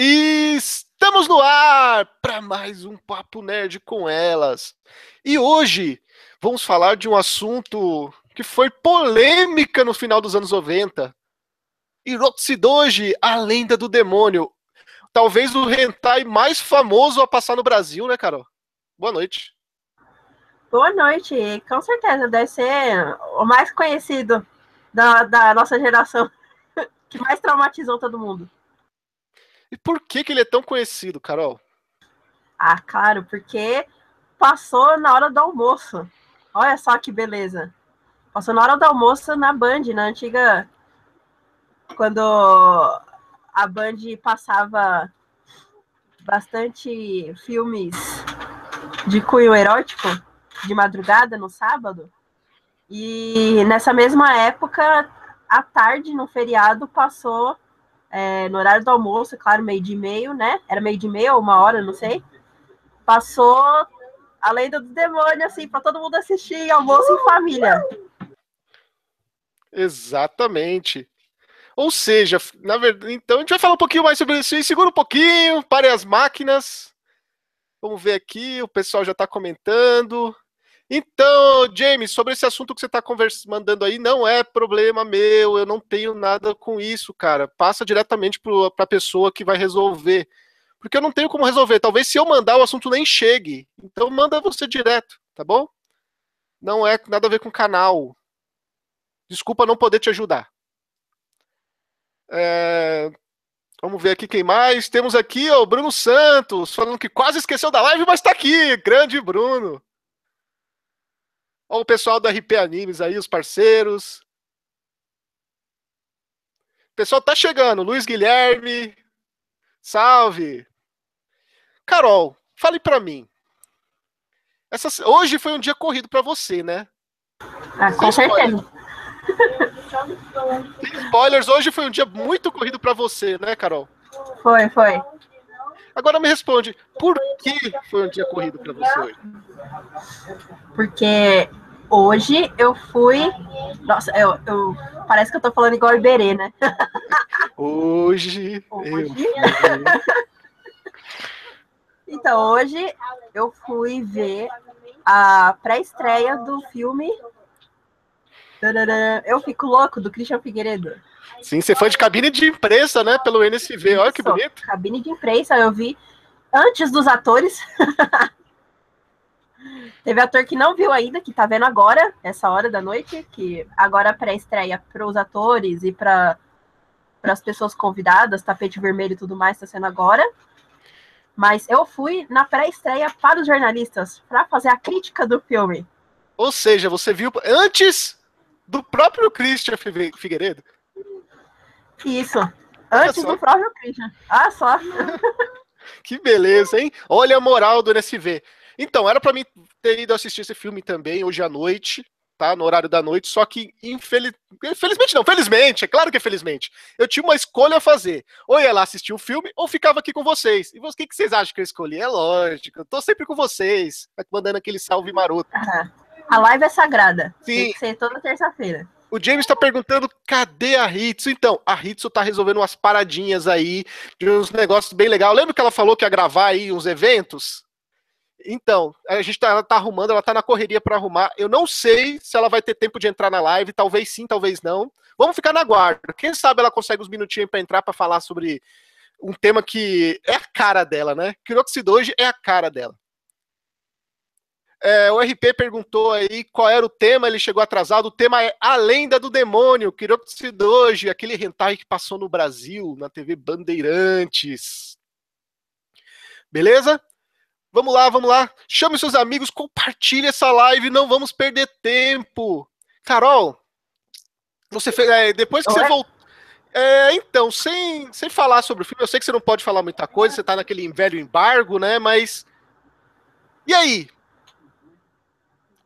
Estamos no ar para mais um Papo Nerd com elas. E hoje vamos falar de um assunto que foi polêmica no final dos anos 90. Hirotsudoji, a lenda do demônio. Talvez o hentai mais famoso a passar no Brasil, né, Carol? Boa noite. Boa noite. Com certeza, deve ser o mais conhecido da, da nossa geração, que mais traumatizou todo mundo. E por que, que ele é tão conhecido, Carol? Ah, claro, porque passou na hora do almoço. Olha só que beleza. Passou na hora do almoço na Band, na antiga. Quando a Band passava bastante filmes de cunho erótico de madrugada no sábado. E nessa mesma época, à tarde, no feriado, passou é, no horário do almoço, claro, meio de meio, né? Era meio de meio ou uma hora, não sei. Passou a lenda do demônio, assim, para todo mundo assistir, almoço em família. Exatamente. Ou seja, na verdade, então a gente vai falar um pouquinho mais sobre isso. Segura um pouquinho, pare as máquinas. Vamos ver aqui, o pessoal já está comentando. Então, James, sobre esse assunto que você está mandando aí, não é problema meu, eu não tenho nada com isso, cara. Passa diretamente para a pessoa que vai resolver. Porque eu não tenho como resolver. Talvez se eu mandar, o assunto nem chegue. Então, manda você direto, tá bom? Não é nada a ver com canal. Desculpa não poder te ajudar. É... Vamos ver aqui quem mais. Temos aqui o Bruno Santos, falando que quase esqueceu da live, mas está aqui. Grande Bruno. Olha o pessoal do RP Animes aí, os parceiros. O pessoal tá chegando. Luiz Guilherme. Salve. Carol, fale para mim. Essa, hoje foi um dia corrido para você, né? Ah, com certeza. Tem spoilers, hoje foi um dia muito corrido para você, né, Carol? Foi, foi. Agora me responde, por que foi um dia corrido para você hoje? Porque hoje eu fui. Nossa, eu, eu... parece que eu tô falando igual Iberê, né? Hoje. hoje... então, hoje eu fui ver a pré-estreia do filme. Eu fico louco do Christian Figueiredo. Sim, você foi de cabine de imprensa, né? Pelo NSV. Olha que bonito. Cabine de imprensa, eu vi antes dos atores. Teve ator que não viu ainda, que tá vendo agora, essa hora da noite, que agora pré-estreia para os atores e para as pessoas convidadas, tapete vermelho e tudo mais, tá sendo agora. Mas eu fui na pré-estreia para os jornalistas, para fazer a crítica do filme. Ou seja, você viu antes do próprio Christian Figueiredo? Isso. Antes do próprio Christian. Ah, só. que beleza, hein? Olha a moral do NSV. Então, era para mim ter ido assistir esse filme também hoje à noite, tá? No horário da noite, só que infeliz... infelizmente não, felizmente, é claro que é felizmente. Eu tinha uma escolha a fazer. Ou ia lá assistir o filme, ou ficava aqui com vocês. E o que, que vocês acham que eu escolhi? É lógico, eu tô sempre com vocês, mandando aquele salve maroto. A live é sagrada. Sim. Tem que ser toda terça-feira. O James está perguntando cadê a Hitsu? Então, a Hitsu tá resolvendo umas paradinhas aí, de uns negócios bem legais. Lembra que ela falou que ia gravar aí uns eventos? Então, a gente tá, ela tá arrumando, ela tá na correria para arrumar. Eu não sei se ela vai ter tempo de entrar na live, talvez sim, talvez não. Vamos ficar na guarda. Quem sabe ela consegue uns minutinhos para entrar para falar sobre um tema que é a cara dela, né? Kiroxido hoje é a cara dela. É, o RP perguntou aí qual era o tema, ele chegou atrasado. O tema é A Lenda do Demônio, Kiroxidoji, aquele hentai que passou no Brasil, na TV Bandeirantes. Beleza? Vamos lá, vamos lá. Chame seus amigos, compartilhe essa live, não vamos perder tempo. Carol, você fez, é, depois que você voltou. É, então, sem, sem falar sobre o filme, eu sei que você não pode falar muita coisa, você tá naquele velho embargo, né? Mas. E aí?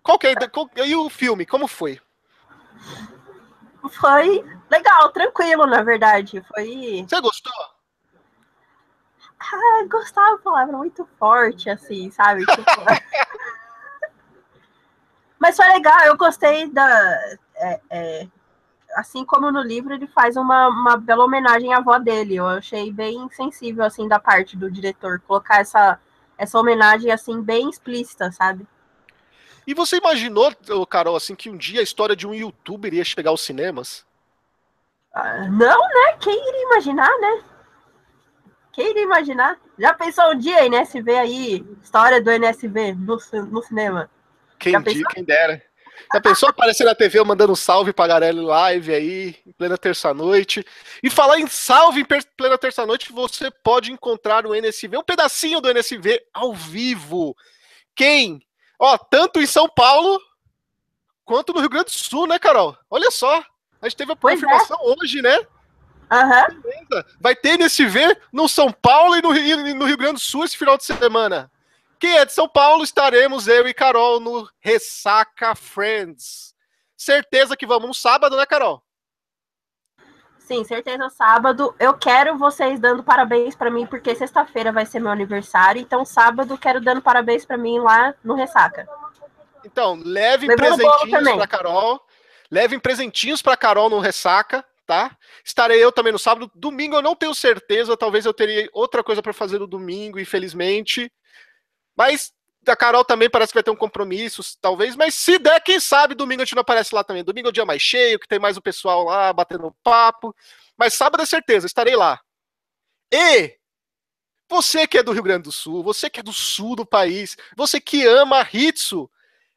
Qual que é, qual, e o filme, como foi? Foi legal, tranquilo, na verdade. Foi. Você gostou? Ah, gostava da palavra muito forte, assim, sabe? Tipo... Mas foi legal, eu gostei da. É, é... assim como no livro, ele faz uma, uma bela homenagem à avó dele. Eu achei bem sensível, assim, da parte do diretor, colocar essa, essa homenagem, assim, bem explícita, sabe? E você imaginou, Carol, assim, que um dia a história de um youtuber ia chegar aos cinemas? Ah, não, né? Quem iria imaginar, né? Quem iria imaginar? Já pensou um dia NSV aí, história do NSV no, no cinema? Quem dia, quem dera. Já pensou aparecer na TV mandando um salve pra Garelli Live aí, em plena terça-noite. E falar em salve em plena terça-noite, você pode encontrar o NSV, um pedacinho do NSV ao vivo. Quem? Ó, tanto em São Paulo quanto no Rio Grande do Sul, né, Carol? Olha só. A gente teve a é. confirmação é. hoje, né? Uhum. Vai ter NSV no São Paulo e no Rio, no Rio Grande do Sul esse final de semana. Quem é de São Paulo, estaremos eu e Carol no Ressaca Friends. Certeza que vamos no sábado, né, Carol? Sim, certeza sábado. Eu quero vocês dando parabéns para mim, porque sexta-feira vai ser meu aniversário. Então, sábado, quero dando parabéns para mim lá no Ressaca. Então, levem presentinhos para Carol. Levem presentinhos para Carol no Ressaca, tá? Estarei eu também no sábado. Domingo eu não tenho certeza, talvez eu teria outra coisa para fazer no domingo, infelizmente. Mas a Carol também parece que vai ter um compromisso, talvez, mas se der, quem sabe domingo a gente não aparece lá também. Domingo é o dia mais cheio, que tem mais o pessoal lá batendo papo. Mas sábado é certeza, estarei lá. E você que é do Rio Grande do Sul, você que é do sul do país, você que ama a Hitsu,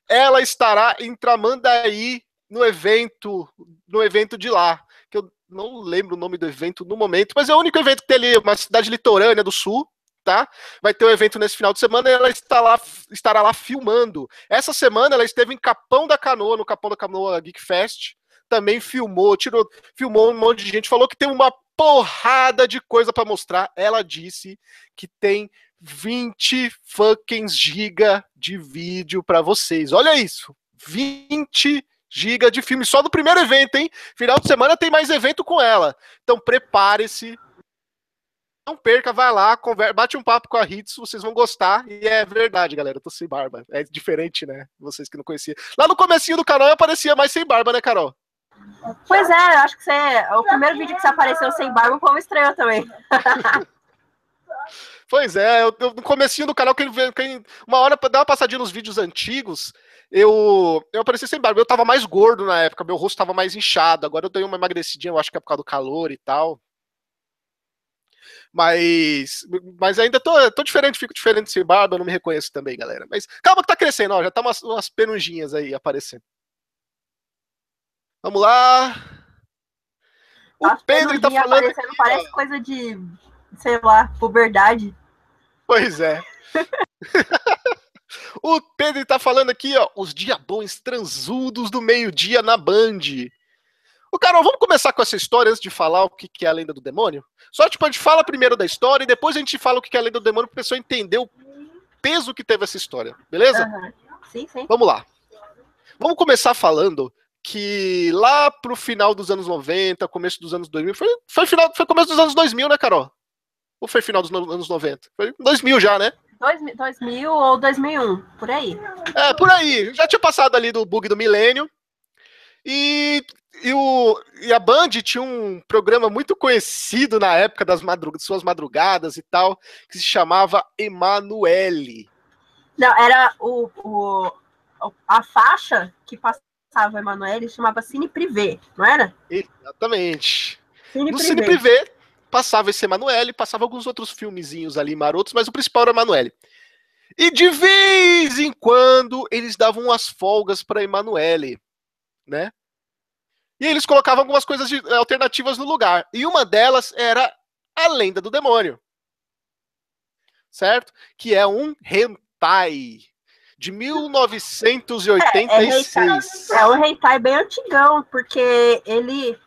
ela estará em Tramandaí no evento, no evento de lá, que eu não lembro o nome do evento no momento, mas é o único evento que tem ali, uma cidade litorânea do sul, tá? Vai ter um evento nesse final de semana e ela está lá, estará lá filmando. Essa semana ela esteve em Capão da Canoa, no Capão da Canoa Geek Fest. Também filmou, tirou, filmou um monte de gente, falou que tem uma porrada de coisa para mostrar. Ela disse que tem 20 fucking giga de vídeo para vocês. Olha isso. 20 giga de filme só do primeiro evento, hein? Final de semana tem mais evento com ela. Então prepare-se não perca, vai lá, conversa, bate um papo com a Hits, vocês vão gostar. E é verdade, galera, eu tô sem barba. É diferente, né? Vocês que não conheciam. Lá no comecinho do canal eu aparecia mais sem barba, né, Carol? Pois é, eu acho que você. O primeiro vídeo que você apareceu sem barba, o povo estranhou também. pois é, eu, eu, no comecinho do canal, quem, quem, uma hora dar uma passadinha nos vídeos antigos, eu, eu apareci sem barba. Eu tava mais gordo na época, meu rosto tava mais inchado. Agora eu dei uma emagrecidinha, eu acho que é por causa do calor e tal. Mas, mas ainda tô, tô diferente, fico diferente sem barba, não me reconheço também, galera. Mas calma que tá crescendo, ó, já tá umas, umas penujinhas aí aparecendo. Vamos lá. O Pedro tá falando. Aqui, parece coisa de, sei lá, puberdade. Pois é. o Pedro tá falando aqui, ó, os diabões transudos do meio-dia na Band. Ô, Carol, vamos começar com essa história antes de falar o que é a lenda do demônio? Só, tipo, a gente fala primeiro da história e depois a gente fala o que é a lenda do demônio para a pessoa entender o peso que teve essa história, beleza? Uhum. Sim, sim. Vamos lá. Vamos começar falando que lá pro final dos anos 90, começo dos anos 2000, foi, foi, final, foi começo dos anos 2000, né, Carol? Ou foi final dos anos 90? Foi 2000 já, né? 2000 ou 2001, por aí. É, por aí. Já tinha passado ali do bug do milênio. E, e, o, e a Band tinha um programa muito conhecido na época das madrug suas madrugadas e tal, que se chamava Emanuele. Não, era o, o, a faixa que passava Emanuele chamava Cine Privé, não era? Exatamente. Cine no Privé. Cine Privé passava esse Emanuele, passava alguns outros filmezinhos ali marotos, mas o principal era Emanuele. E de vez em quando eles davam umas folgas para Emanuele né? E eles colocavam algumas coisas de, eh, alternativas no lugar. E uma delas era a lenda do demônio. Certo? Que é um hentai de 1986. É, é, é um hentai bem antigão, porque ele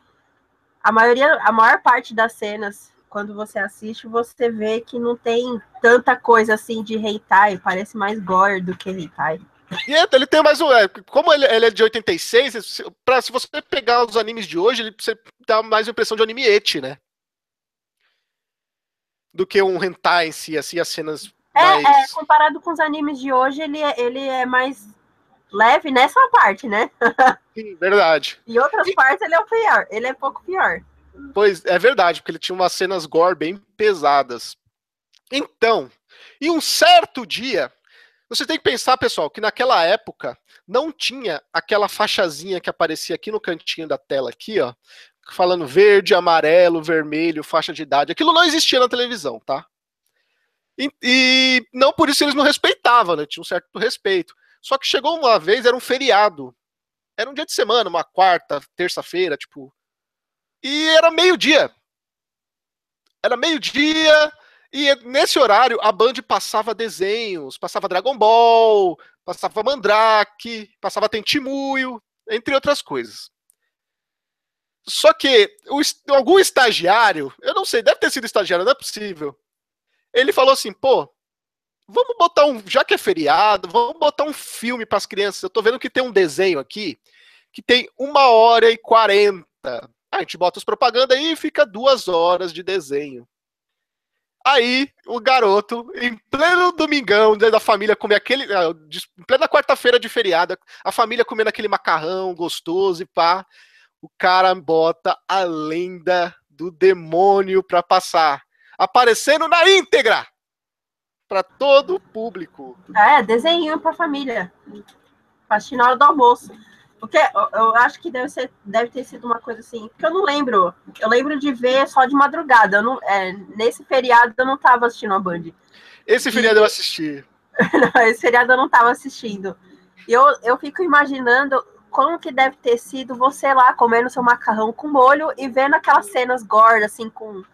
a maioria, a maior parte das cenas quando você assiste, você vê que não tem tanta coisa assim de hentai, parece mais gore do que hentai. E ele tem mais um. É, como ele, ele, é de 86, pra, se você pegar os animes de hoje, ele você dá mais a impressão de anime eti, né? Do que um hentai em si, assim, as cenas. É, mais... é, comparado com os animes de hoje, ele é, ele é mais leve nessa parte, né? Sim, verdade. Em outras partes ele é o pior, ele é pouco pior. Pois é verdade, porque ele tinha umas cenas gore bem pesadas. Então, em um certo dia, você tem que pensar, pessoal, que naquela época não tinha aquela faixazinha que aparecia aqui no cantinho da tela aqui, ó, falando verde, amarelo, vermelho, faixa de idade. Aquilo não existia na televisão, tá? E, e não por isso eles não respeitavam, né? Tinha um certo respeito. Só que chegou uma vez, era um feriado. Era um dia de semana, uma quarta, terça-feira, tipo. E era meio-dia. Era meio-dia, e nesse horário a Band passava desenhos, passava Dragon Ball, passava Mandrake, passava Tentimuyo, entre outras coisas. Só que o, algum estagiário, eu não sei, deve ter sido estagiário, não é possível. Ele falou assim, pô, vamos botar um, já que é feriado, vamos botar um filme para as crianças. Eu tô vendo que tem um desenho aqui que tem uma hora e quarenta. A gente bota os propaganda aí e fica duas horas de desenho. Aí, o garoto, em pleno domingão, da família comer aquele. Ah, em plena quarta-feira de feriado, a família comendo aquele macarrão gostoso e pá o cara bota a lenda do demônio para passar, aparecendo na íntegra para todo o público. É, desenho para família. Assistir na hora do almoço. Porque eu, acho que deve, ser, deve ter sido uma coisa assim, porque eu não lembro. Eu lembro de ver só de madrugada. Não, é, nesse feriado eu não estava assistindo a Band. Esse feriado e... eu assisti. não, esse feriado eu não estava assistindo. Eu, eu fico imaginando como que deve ter sido você lá comendo seu macarrão com molho e vendo aquelas cenas gordas, assim, com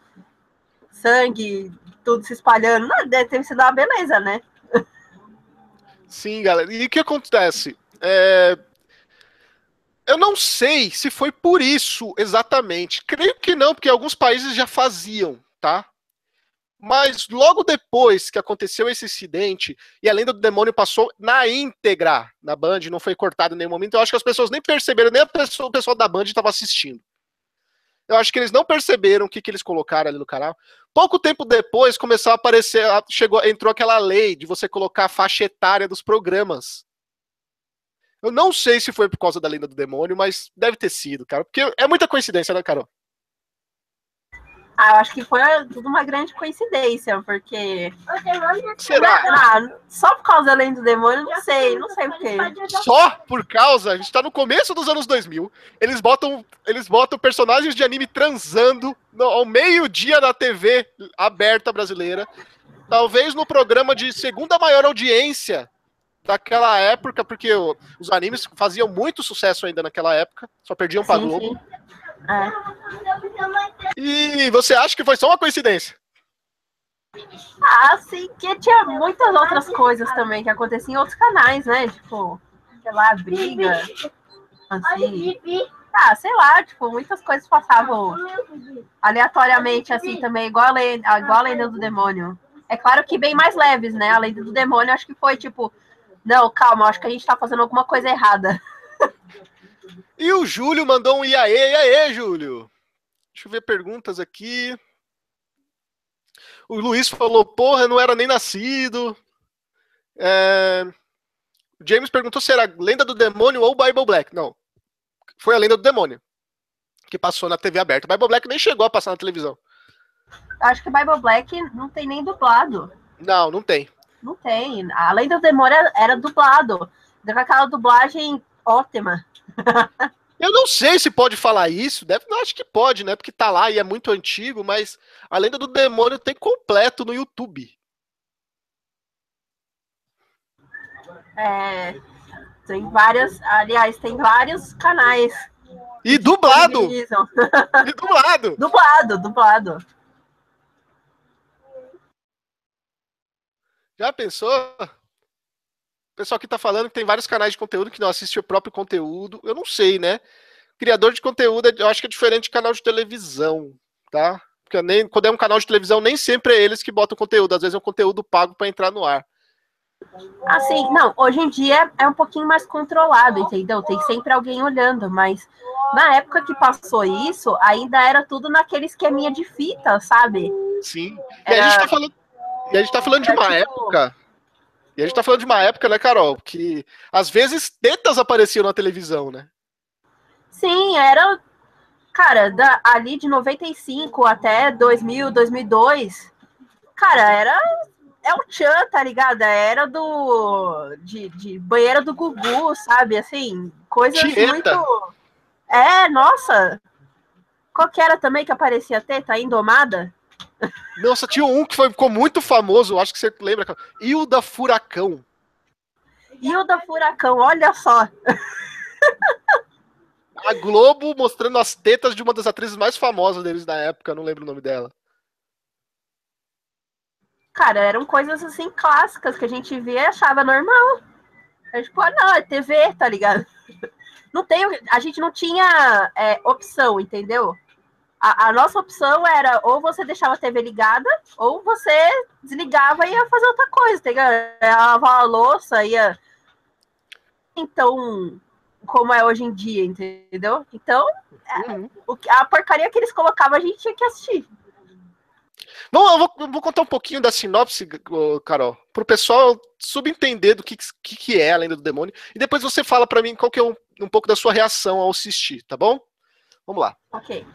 sangue, tudo se espalhando. Não, deve ter sido uma beleza, né? Sim, galera. E o que acontece? É... Eu não sei se foi por isso exatamente. Creio que não, porque alguns países já faziam, tá? Mas logo depois que aconteceu esse incidente e a lenda do demônio passou na íntegra na Band, não foi cortado em nenhum momento, eu acho que as pessoas nem perceberam, nem pessoa, o pessoal da Band estava assistindo. Eu acho que eles não perceberam o que, que eles colocaram ali no canal. Pouco tempo depois começou a aparecer, chegou, entrou aquela lei de você colocar a faixa etária dos programas. Eu não sei se foi por causa da lenda do demônio, mas deve ter sido, cara. Porque é muita coincidência, né, Carol? Ah, eu acho que foi tudo uma grande coincidência, porque. Será? Ah, só por causa da lei do demônio, não sei, não sei porquê. Só por causa, a gente tá no começo dos anos 2000, eles botam, eles botam personagens de anime transando no, ao meio-dia na TV aberta brasileira, talvez no programa de segunda maior audiência daquela época, porque os animes faziam muito sucesso ainda naquela época, só perdiam pra sim, Globo. Sim. É. E você acha que foi só uma coincidência? Ah, sim, que tinha muitas outras coisas também que aconteciam em outros canais, né? Tipo, sei lá, briga. Assim. Ah, sei lá, tipo, muitas coisas passavam aleatoriamente, assim, também, igual a, lenda, igual a lenda do demônio. É claro que bem mais leves, né? A lenda do demônio, acho que foi tipo, não, calma, acho que a gente tá fazendo alguma coisa errada. E o Júlio mandou um iaê, iaê, Júlio. Deixa eu ver perguntas aqui. O Luiz falou, porra, não era nem nascido. É... O James perguntou se era Lenda do Demônio ou Bible Black. Não. Foi a Lenda do Demônio. Que passou na TV aberta. Bible Black nem chegou a passar na televisão. Acho que Bible Black não tem nem dublado. Não, não tem. Não tem. A Lenda do Demônio era, dublado. Deu aquela dublagem ótima. Eu não sei se pode falar isso, deve, acho que pode, né? Porque tá lá e é muito antigo, mas a lenda do demônio tem completo no YouTube. É, tem várias, aliás, tem vários canais. E dublado! e dublado! dublado, dublado. Já pensou? O pessoal que tá falando que tem vários canais de conteúdo que não assiste o próprio conteúdo. Eu não sei, né? Criador de conteúdo, eu acho que é diferente de canal de televisão, tá? Porque nem, quando é um canal de televisão, nem sempre é eles que botam conteúdo. Às vezes é um conteúdo pago para entrar no ar. Assim, não, hoje em dia é um pouquinho mais controlado, entendeu? Tem sempre alguém olhando, mas na época que passou isso, ainda era tudo naquele esqueminha de fita, sabe? Sim. E, era... a, gente tá falando, e a gente tá falando de uma tipo... época E a gente tá falando de uma época, né, Carol, que às vezes tetas apareciam na televisão, né? Sim, era. Cara, da, ali de 95 até 2000, 2002. Cara, era. É o Chan, tá ligado? Era do. De, de banheira do Gugu, sabe? Assim, coisas Tieta. muito. É, nossa. Qual que era também que aparecia teta? Indomada? Nossa, tinha um que foi, ficou muito famoso, acho que você lembra. Hilda Furacão. Hilda Furacão, olha só. A Globo mostrando as tetas de uma das atrizes mais famosas deles da época, não lembro o nome dela. Cara, eram coisas assim clássicas que a gente via e achava normal. A gente, pô, não, é TV, tá ligado? Não tem, a gente não tinha é, opção, entendeu? A, a, nossa opção era ou você deixava a TV ligada, ou você desligava e ia fazer outra coisa, tá Ia lavar a louça, ia. Então, como é hoje em dia, entendeu? Então, é, uhum. a porcaria que eles colocavam a gente tinha que assistir. Bom, eu vou, vou contar um pouquinho da sinopse, Carol, para o pessoal subentender do que, que, que, é a lenda do demônio, e depois você fala para mim qual que é um, um pouco da sua reação ao assistir, tá bom? Vamos lá. Ok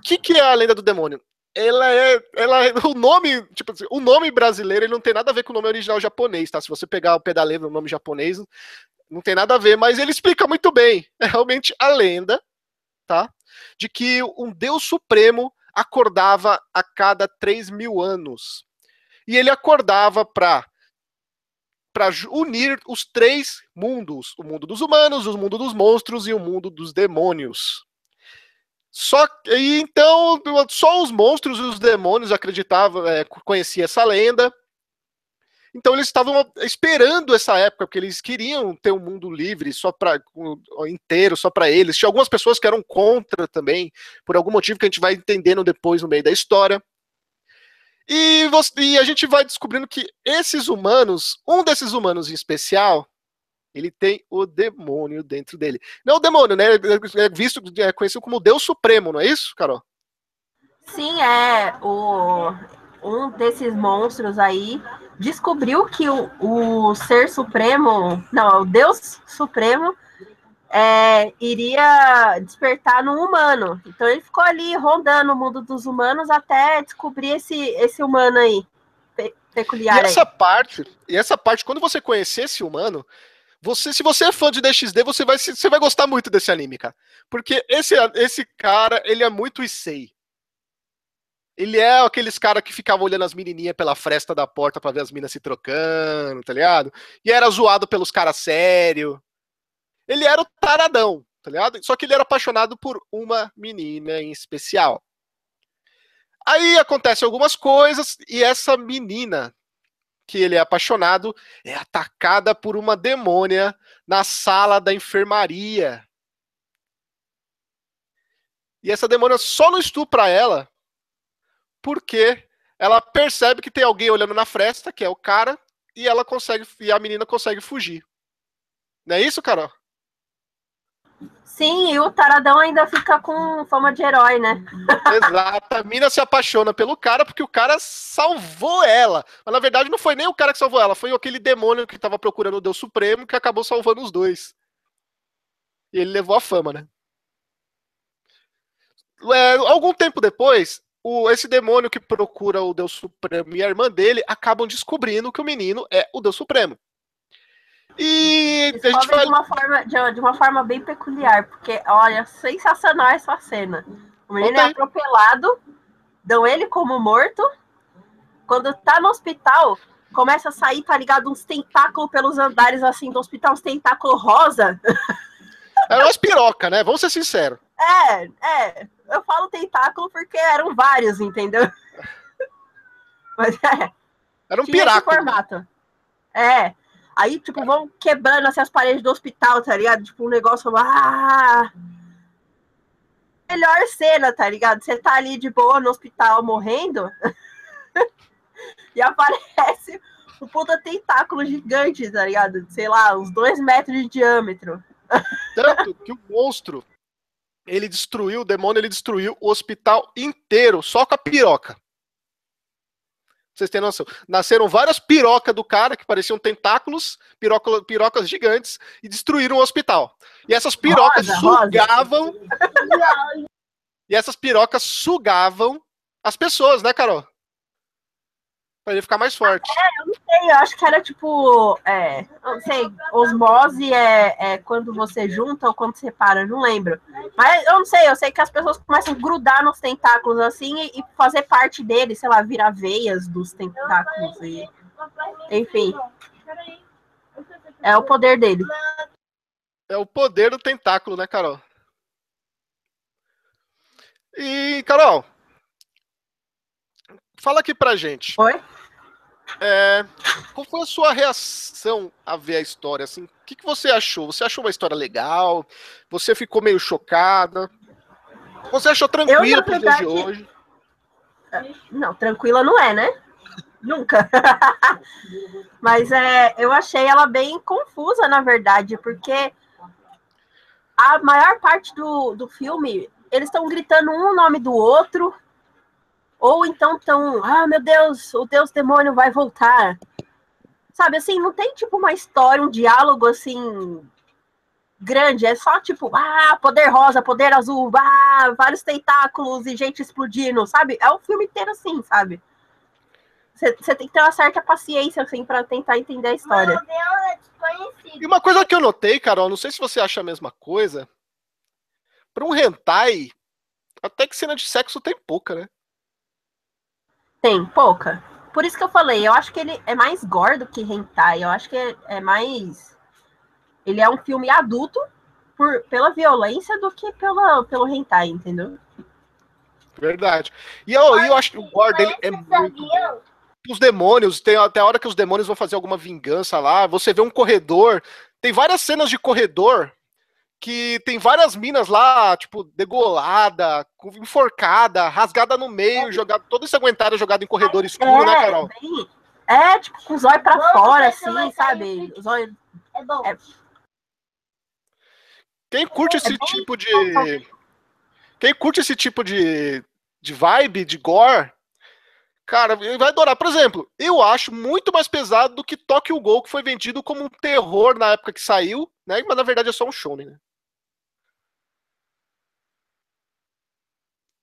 que, que é a lenda do demônio? Ela é, ela é, o nome, tipo assim, o nome brasileiro ele não tem nada a ver com o nome original japonês, tá? Se você pegar o pedaleiro no nome japonês, não tem nada a ver, mas ele explica muito bem. É realmente a lenda, tá? De que um Deus Supremo acordava a cada 3 mil anos. E ele acordava para para unir os três mundos: o mundo dos humanos, o mundo dos monstros e o mundo dos demônios. Só e então só os monstros e os demônios acreditavam, é, conheciam essa lenda. Então eles estavam esperando essa época porque eles queriam ter um mundo livre só para inteiro só para eles. Tinha algumas pessoas que eram contra também por algum motivo que a gente vai entendendo depois no meio da história. E, você, e a gente vai descobrindo que esses humanos, um desses humanos em especial, ele tem o demônio dentro dele. Não é o demônio, né? É visto, é conhecido como Deus Supremo, não é isso, Carol? Sim, é. O, um desses monstros aí descobriu que o, o ser supremo, não, o Deus Supremo é, iria despertar no humano. Então ele ficou ali rondando o mundo dos humanos até descobrir esse, esse humano aí. Peculiar. E essa aí. parte, e essa parte, quando você conhecer esse humano, você, se você é fã de DXD, você vai, você vai gostar muito desse anime, cara. Porque esse, esse cara, ele é muito Issei. Ele é aqueles cara que ficava olhando as menininhas pela fresta da porta para ver as minas se trocando, tá ligado? E era zoado pelos caras sério. Ele era o taradão, tá ligado? Só que ele era apaixonado por uma menina em especial. Aí acontecem algumas coisas e essa menina que ele é apaixonado, é atacada por uma demônia na sala da enfermaria. E essa demônia só não estupra ela porque ela percebe que tem alguém olhando na fresta, que é o cara, e ela consegue e a menina consegue fugir. Não é isso, Carol? Sim, e o Taradão ainda fica com fama de herói, né? Exato. A mina se apaixona pelo cara porque o cara salvou ela. Mas na verdade não foi nem o cara que salvou ela, foi aquele demônio que estava procurando o Deus Supremo que acabou salvando os dois. E ele levou a fama, né? É, algum tempo depois, o, esse demônio que procura o Deus Supremo e a irmã dele acabam descobrindo que o menino é o Deus Supremo. E a gente vai... de, uma forma, de, de, uma forma bem peculiar, porque, olha, sensacional essa cena. O menino é atropelado, dão ele como morto. Quando tá no hospital, começa a sair, tá ligado, uns tentáculos pelos andares assim do hospital, uns tentáculos rosa. É umas piroca, né? Vamos ser sinceros. É, é. Eu falo tentáculo porque eram vários, entendeu? Mas é. Era um piraco. formato. É. Aí, tipo, vão quebrando assim, as paredes do hospital, tá ligado? Tipo, um negócio. Ah! Melhor cena, tá ligado? Você tá ali de boa no hospital morrendo. e aparece um puta tentáculo gigante, tá ligado? Sei lá, uns dois metros de diâmetro. Tanto que o monstro, ele destruiu, o demônio, ele destruiu o hospital inteiro, só com a piroca. Vocês terem noção. Nasceram várias pirocas do cara que pareciam tentáculos, piroca, pirocas gigantes, e destruíram o hospital. E essas pirocas rosa, sugavam. Rosa. e essas pirocas sugavam as pessoas, né, Carol? Pra ele ficar mais forte. É, eu não sei, eu acho que era tipo. É, não sei, osmose é, é quando você junta ou quando separa, não lembro. Mas eu não sei, eu sei que as pessoas começam a grudar nos tentáculos assim e, e fazer parte deles, sei lá, virar veias dos tentáculos. E, enfim. É o poder dele. É o poder do tentáculo, né, Carol? E, Carol, fala aqui pra gente. Oi? É, qual foi a sua reação a ver a história? Assim, o que, que você achou? Você achou uma história legal? Você ficou meio chocada? Você achou tranquila pro dia de hoje? É, não, tranquila não é, né? Nunca. Mas é, eu achei ela bem confusa, na verdade, porque a maior parte do, do filme eles estão gritando um nome do outro ou então estão, ah, meu Deus, o Deus demônio vai voltar. Sabe, assim, não tem tipo uma história, um diálogo assim grande, é só tipo, ah, poder rosa, poder azul, ah, vários tentáculos e gente explodindo, sabe? É o filme inteiro assim, sabe? Você tem que ter uma certa paciência, assim, para tentar entender a história. É e uma coisa que eu notei, Carol, não sei se você acha a mesma coisa. Para um hentai, até que cena de sexo tem pouca, né? Tem, pouca. Por isso que eu falei, eu acho que ele é mais gore do que hentai. Eu acho que é, é mais. Ele é um filme adulto por, pela violência do que pela, pelo hentai, entendeu? Verdade. E eu, eu acho que o gore dele é muito bom. Os demônios, tem até a hora que os demônios vão fazer alguma vingança lá. Você vê um corredor. Tem várias cenas de corredor que tem várias minas lá, tipo, degolada, enforcada, rasgada no meio, é. jogada, toda ensanguentada, jogada em corredor é, escuro, né, Carol? Bem, é, tipo, com os olhos pra Bom, fora, assim, sabe? Os olhos. É bom. É... Quem curte é esse tipo de. Quem curte esse tipo de, de vibe, de gore, cara, vai adorar. Por exemplo, eu acho muito mais pesado do que Tokyo Ghoul, que foi vendido como um terror na época que saiu, né? Mas na verdade é só um shonen, né?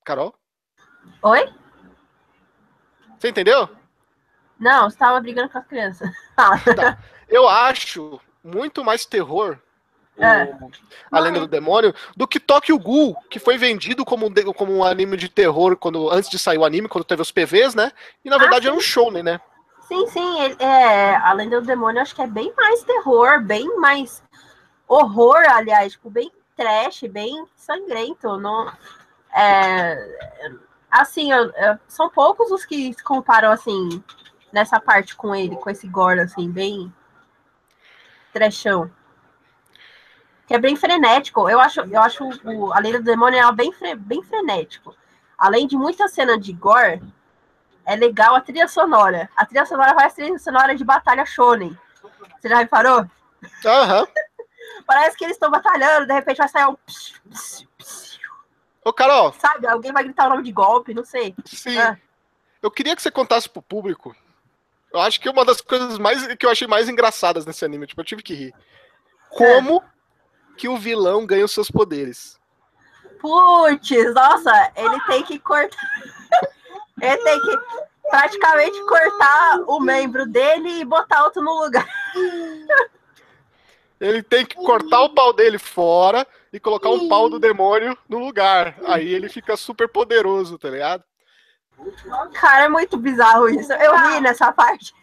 Carol? Oi? Você entendeu? Não, você estava brigando com as crianças. tá. Eu acho muito mais terror é. a Lenda do Demônio, do que Tokyo Ghoul, que foi vendido como, como um anime de terror quando antes de sair o anime, quando teve os PVs, né? E na ah, verdade sim. era um shonen, né? Sim, sim, é, a Lenda do Demônio acho que é bem mais terror, bem mais horror, aliás, tipo, bem trash, bem sangrento. Não, é, assim, eu, eu, são poucos os que se comparam assim nessa parte com ele, com esse gore assim, bem trechão. Que é bem frenético. Eu acho, eu acho o, a Lei do Demônio é bem, bem frenético. Além de muita cena de gore, é legal a trilha sonora. A trilha sonora vai a trilha sonora de batalha shonen. Você já reparou? Aham. Uhum. Parece que eles estão batalhando, de repente vai sair um. Ô, Carol. Sabe, alguém vai gritar o nome de golpe, não sei. Sim. É. Eu queria que você contasse pro público. Eu acho que uma das coisas mais que eu achei mais engraçadas nesse anime, tipo, eu tive que rir. Como é. que o vilão ganha os seus poderes? Putz, nossa, ele tem que cortar. ele tem que praticamente cortar o membro dele e botar outro no lugar. ele tem que cortar o pau dele fora e colocar um pau do demônio no lugar. Aí ele fica super poderoso, tá ligado? Cara, é muito bizarro isso. Eu ri nessa parte.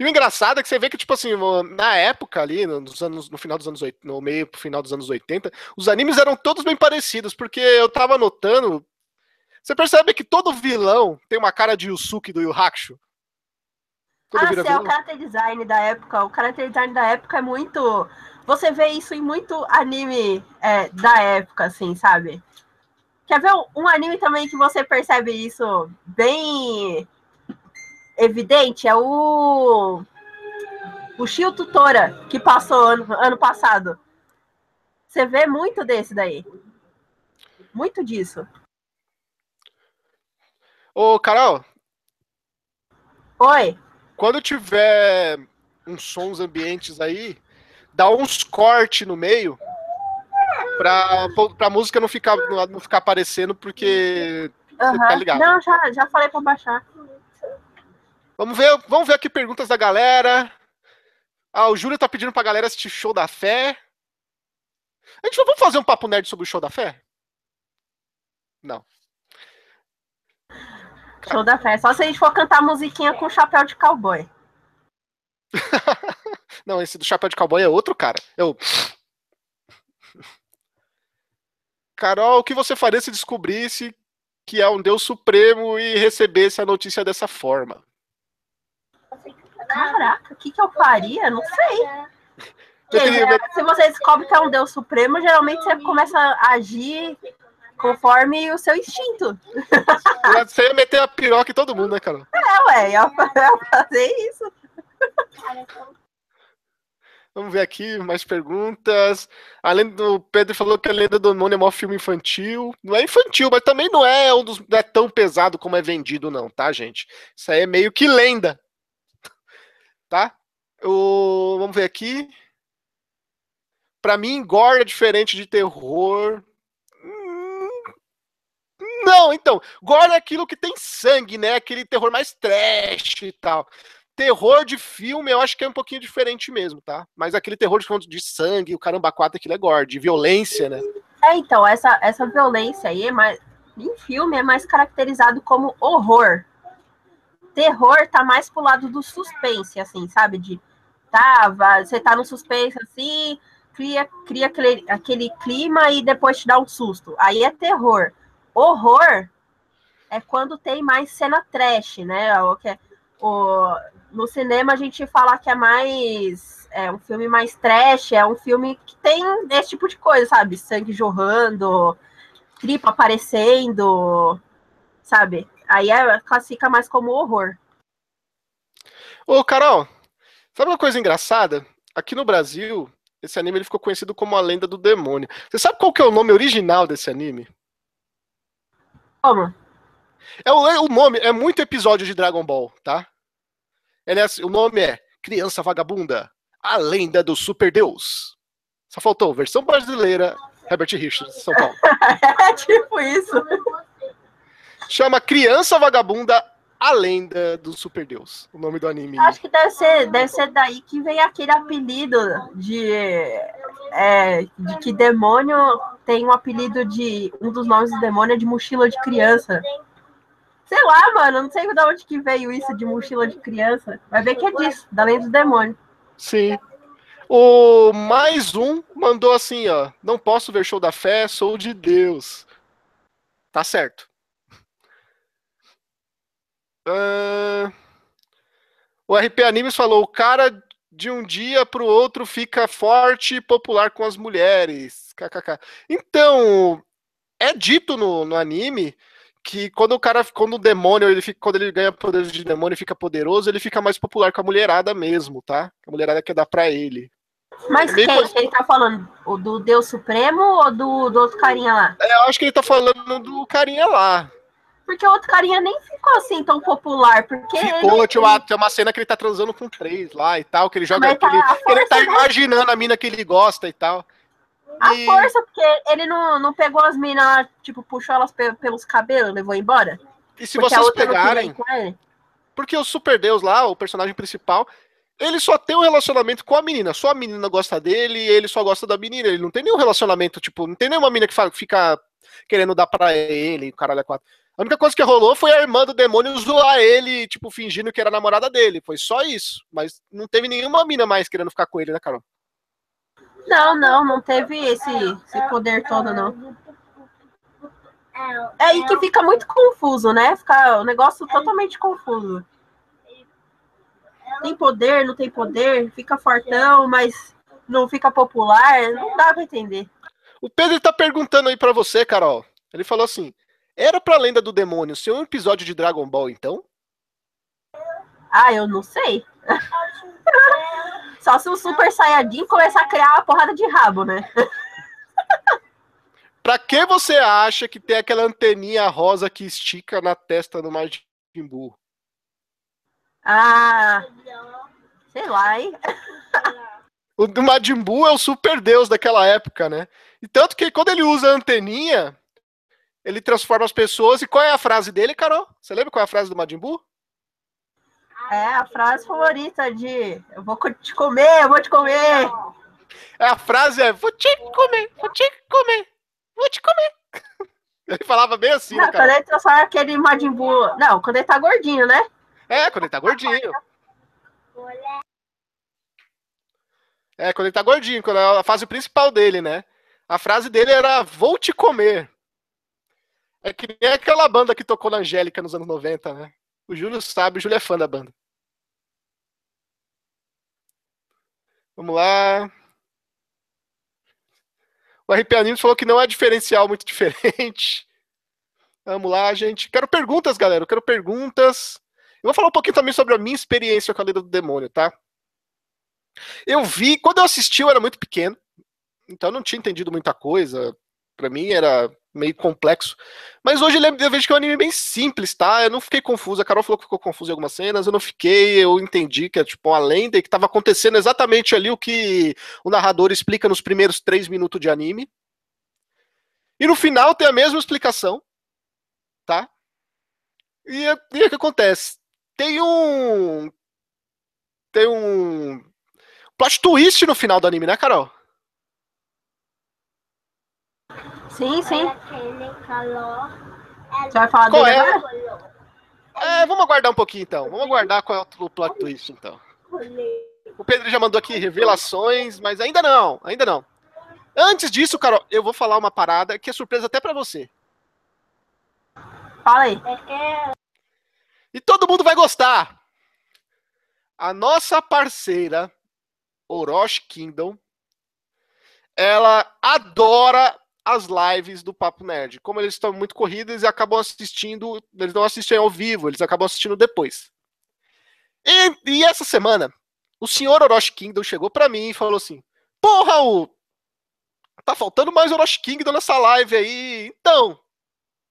E o engraçado é que você vê que, tipo assim, na época ali, nos anos, no final dos anos 80, no meio pro final dos anos 80, os animes eram todos bem parecidos, porque eu tava notando. Você percebe que todo vilão tem uma cara de Yusuke do Yu Hakusho? Ah, sim, é o character design da época. O character design da época é muito. Você vê isso em muito anime é, da época, assim, sabe? Quer ver um anime também que você percebe isso bem evidente? É o. O Shio Tutora, que passou ano, ano passado. Você vê muito desse daí. Muito disso. Ô, Carol, Oi. Quando tiver uns sons ambientes aí, dá uns cortes no meio pra, pra música não ficar, não ficar aparecendo, porque uhum. tá ligado. Não, já, já falei pra baixar. Vamos ver, vamos ver aqui perguntas da galera. Ah, o Júlio tá pedindo pra galera assistir Show da Fé. A gente vamos fazer um papo nerd sobre o Show da Fé? Não. Show da Fé. Só se a gente for cantar musiquinha com chapéu de cowboy. Não, esse do chapéu de cowboy é outro cara. Eu. Carol, o que você faria se descobrisse que é um Deus supremo e recebesse a notícia dessa forma? Caraca, o que, que eu faria? Não sei. Queria... Se você descobre que é um Deus supremo, geralmente você começa a agir conforme o seu instinto. Você ia meter a piroca em todo mundo, né, Carol? É, ué, ia fazer isso. Vamos ver aqui mais perguntas. Além do Pedro falou que a Lenda do Demônio é um filme infantil. Não é infantil, mas também não é um dos não é tão pesado como é vendido não, tá, gente? Isso aí é meio que lenda. Tá? O, vamos ver aqui. Para mim, gore é diferente de terror. Não, então, gore é aquilo que tem sangue, né? Aquele terror mais trash e tal. Terror de filme, eu acho que é um pouquinho diferente mesmo, tá? Mas aquele terror de, de sangue, o caramba quatro, aquilo é gore, de violência, né? É, então, essa, essa violência aí é mais. Em filme é mais caracterizado como horror. Terror tá mais pro lado do suspense, assim, sabe? De tá, você tá no suspense assim, cria, cria aquele, aquele clima e depois te dá um susto. Aí é terror. Horror é quando tem mais cena trash, né? O, que é, o, no cinema a gente fala que é mais é um filme mais trash, é um filme que tem esse tipo de coisa, sabe? Sangue jorrando, tripa aparecendo, sabe? Aí é, classifica mais como horror. Ô, Carol, sabe uma coisa engraçada? Aqui no Brasil, esse anime ele ficou conhecido como a Lenda do Demônio. Você sabe qual que é o nome original desse anime? Como? É o, é o nome, é muito episódio de Dragon Ball, tá? É, assim, o nome é Criança Vagabunda, a Lenda do Super Deus. Só faltou versão brasileira, Herbert Richards, São Paulo. é tipo isso. Chama Criança Vagabunda, a lenda do Super Deus, o nome do anime. Acho que deve ser, deve ser daí que vem aquele apelido de, é, de que demônio tem um apelido de. Um dos nomes do demônio é de mochila de criança. Sei lá, mano, não sei de onde que veio isso de mochila de criança. Vai ver que é disso, da lenda do demônio. Sim. O mais um mandou assim, ó. Não posso ver show da fé, sou de Deus. Tá certo. Uh... O RP Animes falou: o cara de um dia para o outro fica forte e popular com as mulheres. KKK. Então, é dito no, no anime que quando o cara, quando o demônio, ele fica, quando ele ganha poderes de demônio e fica poderoso, ele fica mais popular com a mulherada mesmo, tá? A mulherada quer dar pra ele. Mas é quem que ele tá falando? O do Deus Supremo ou do, do outro carinha lá? É, eu acho que ele tá falando do carinha lá. Porque o outro carinha nem ficou assim tão popular. Porque ficou, ele... tinha, uma, tem uma cena que ele tá transando com três lá e tal, que ele joga. Tá, ele, ele tá imaginando a mina que ele gosta e tal. A e... força, porque ele não, não pegou as minas, tipo, puxou elas pelos cabelos, levou embora. E se vocês pegarem. Porque o Super Deus lá, o personagem principal, ele só tem um relacionamento com a menina. Só a menina gosta dele e ele só gosta da menina. Ele não tem nenhum relacionamento, tipo, não tem nenhuma menina que fica querendo dar pra ele, o caralho é quatro. A única coisa que rolou foi a irmã do demônio zoar ele, tipo, fingindo que era namorada dele. Foi só isso. Mas não teve nenhuma mina mais querendo ficar com ele, né, Carol? Não, não, não teve esse, esse poder todo, não. É aí que fica muito confuso, né? Fica o um negócio totalmente confuso. Tem poder, não tem poder, fica fortão, mas não fica popular, não dá pra entender. O Pedro tá perguntando aí para você, Carol. Ele falou assim: era pra lenda do demônio ser um episódio de Dragon Ball, então? Ah, eu não sei. Só se o Super Saiyajin começar a criar uma porrada de rabo, né? pra que você acha que tem aquela anteninha rosa que estica na testa do Majin Buu? Ah, sei lá, hein? O do Majin Buu é o super deus daquela época, né? E tanto que quando ele usa a anteninha, ele transforma as pessoas. E qual é a frase dele, Carol? Você lembra qual é a frase do Majin Buu? É a frase favorita de eu vou te comer, eu vou te comer. É, a frase é vou te comer, vou te comer, vou te comer. Ele falava bem assim, Não, né, quando cara? ele transforma aquele Majin Buu... Não, quando ele tá gordinho, né? É, quando ele tá gordinho. É, quando ele tá gordinho, quando é a fase principal dele, né? A frase dele era vou te comer. É que nem aquela banda que tocou na Angélica nos anos 90, né? O Júlio sabe, o Júlio é fã da banda. Vamos lá. O RP Animes falou que não é diferencial muito diferente. Vamos lá, gente. Quero perguntas, galera. Eu quero perguntas. Eu vou falar um pouquinho também sobre a minha experiência com a Lenda do Demônio, tá? Eu vi, quando eu assisti, eu era muito pequeno, então eu não tinha entendido muita coisa. Pra mim era meio complexo. Mas hoje eu vejo que é um anime bem simples, tá? Eu não fiquei confuso. A Carol falou que ficou confuso em algumas cenas. Eu não fiquei, eu entendi que é tipo uma lenda e que tava acontecendo exatamente ali o que o narrador explica nos primeiros três minutos de anime. E no final tem a mesma explicação, tá? E, e o que acontece? Tem um. Tem um. Plot twist no final do anime, né, Carol? Sim, sim. Você vai falar Qual dele é? agora? É, vamos aguardar um pouquinho então. Vamos aguardar qual é o plot twist então. O Pedro já mandou aqui revelações, mas ainda não, ainda não. Antes disso, Carol, eu vou falar uma parada que é surpresa até pra você. Fala aí. E todo mundo vai gostar. A nossa parceira, Orochi Kingdom, ela adora as lives do Papo Nerd. Como eles estão muito corridos, eles acabam assistindo, eles não assistem ao vivo, eles acabam assistindo depois. E, e essa semana, o senhor Orochi Kingdom chegou pra mim e falou assim: Porra, Raul, tá faltando mais Orochi Kingdom nessa live aí. Então,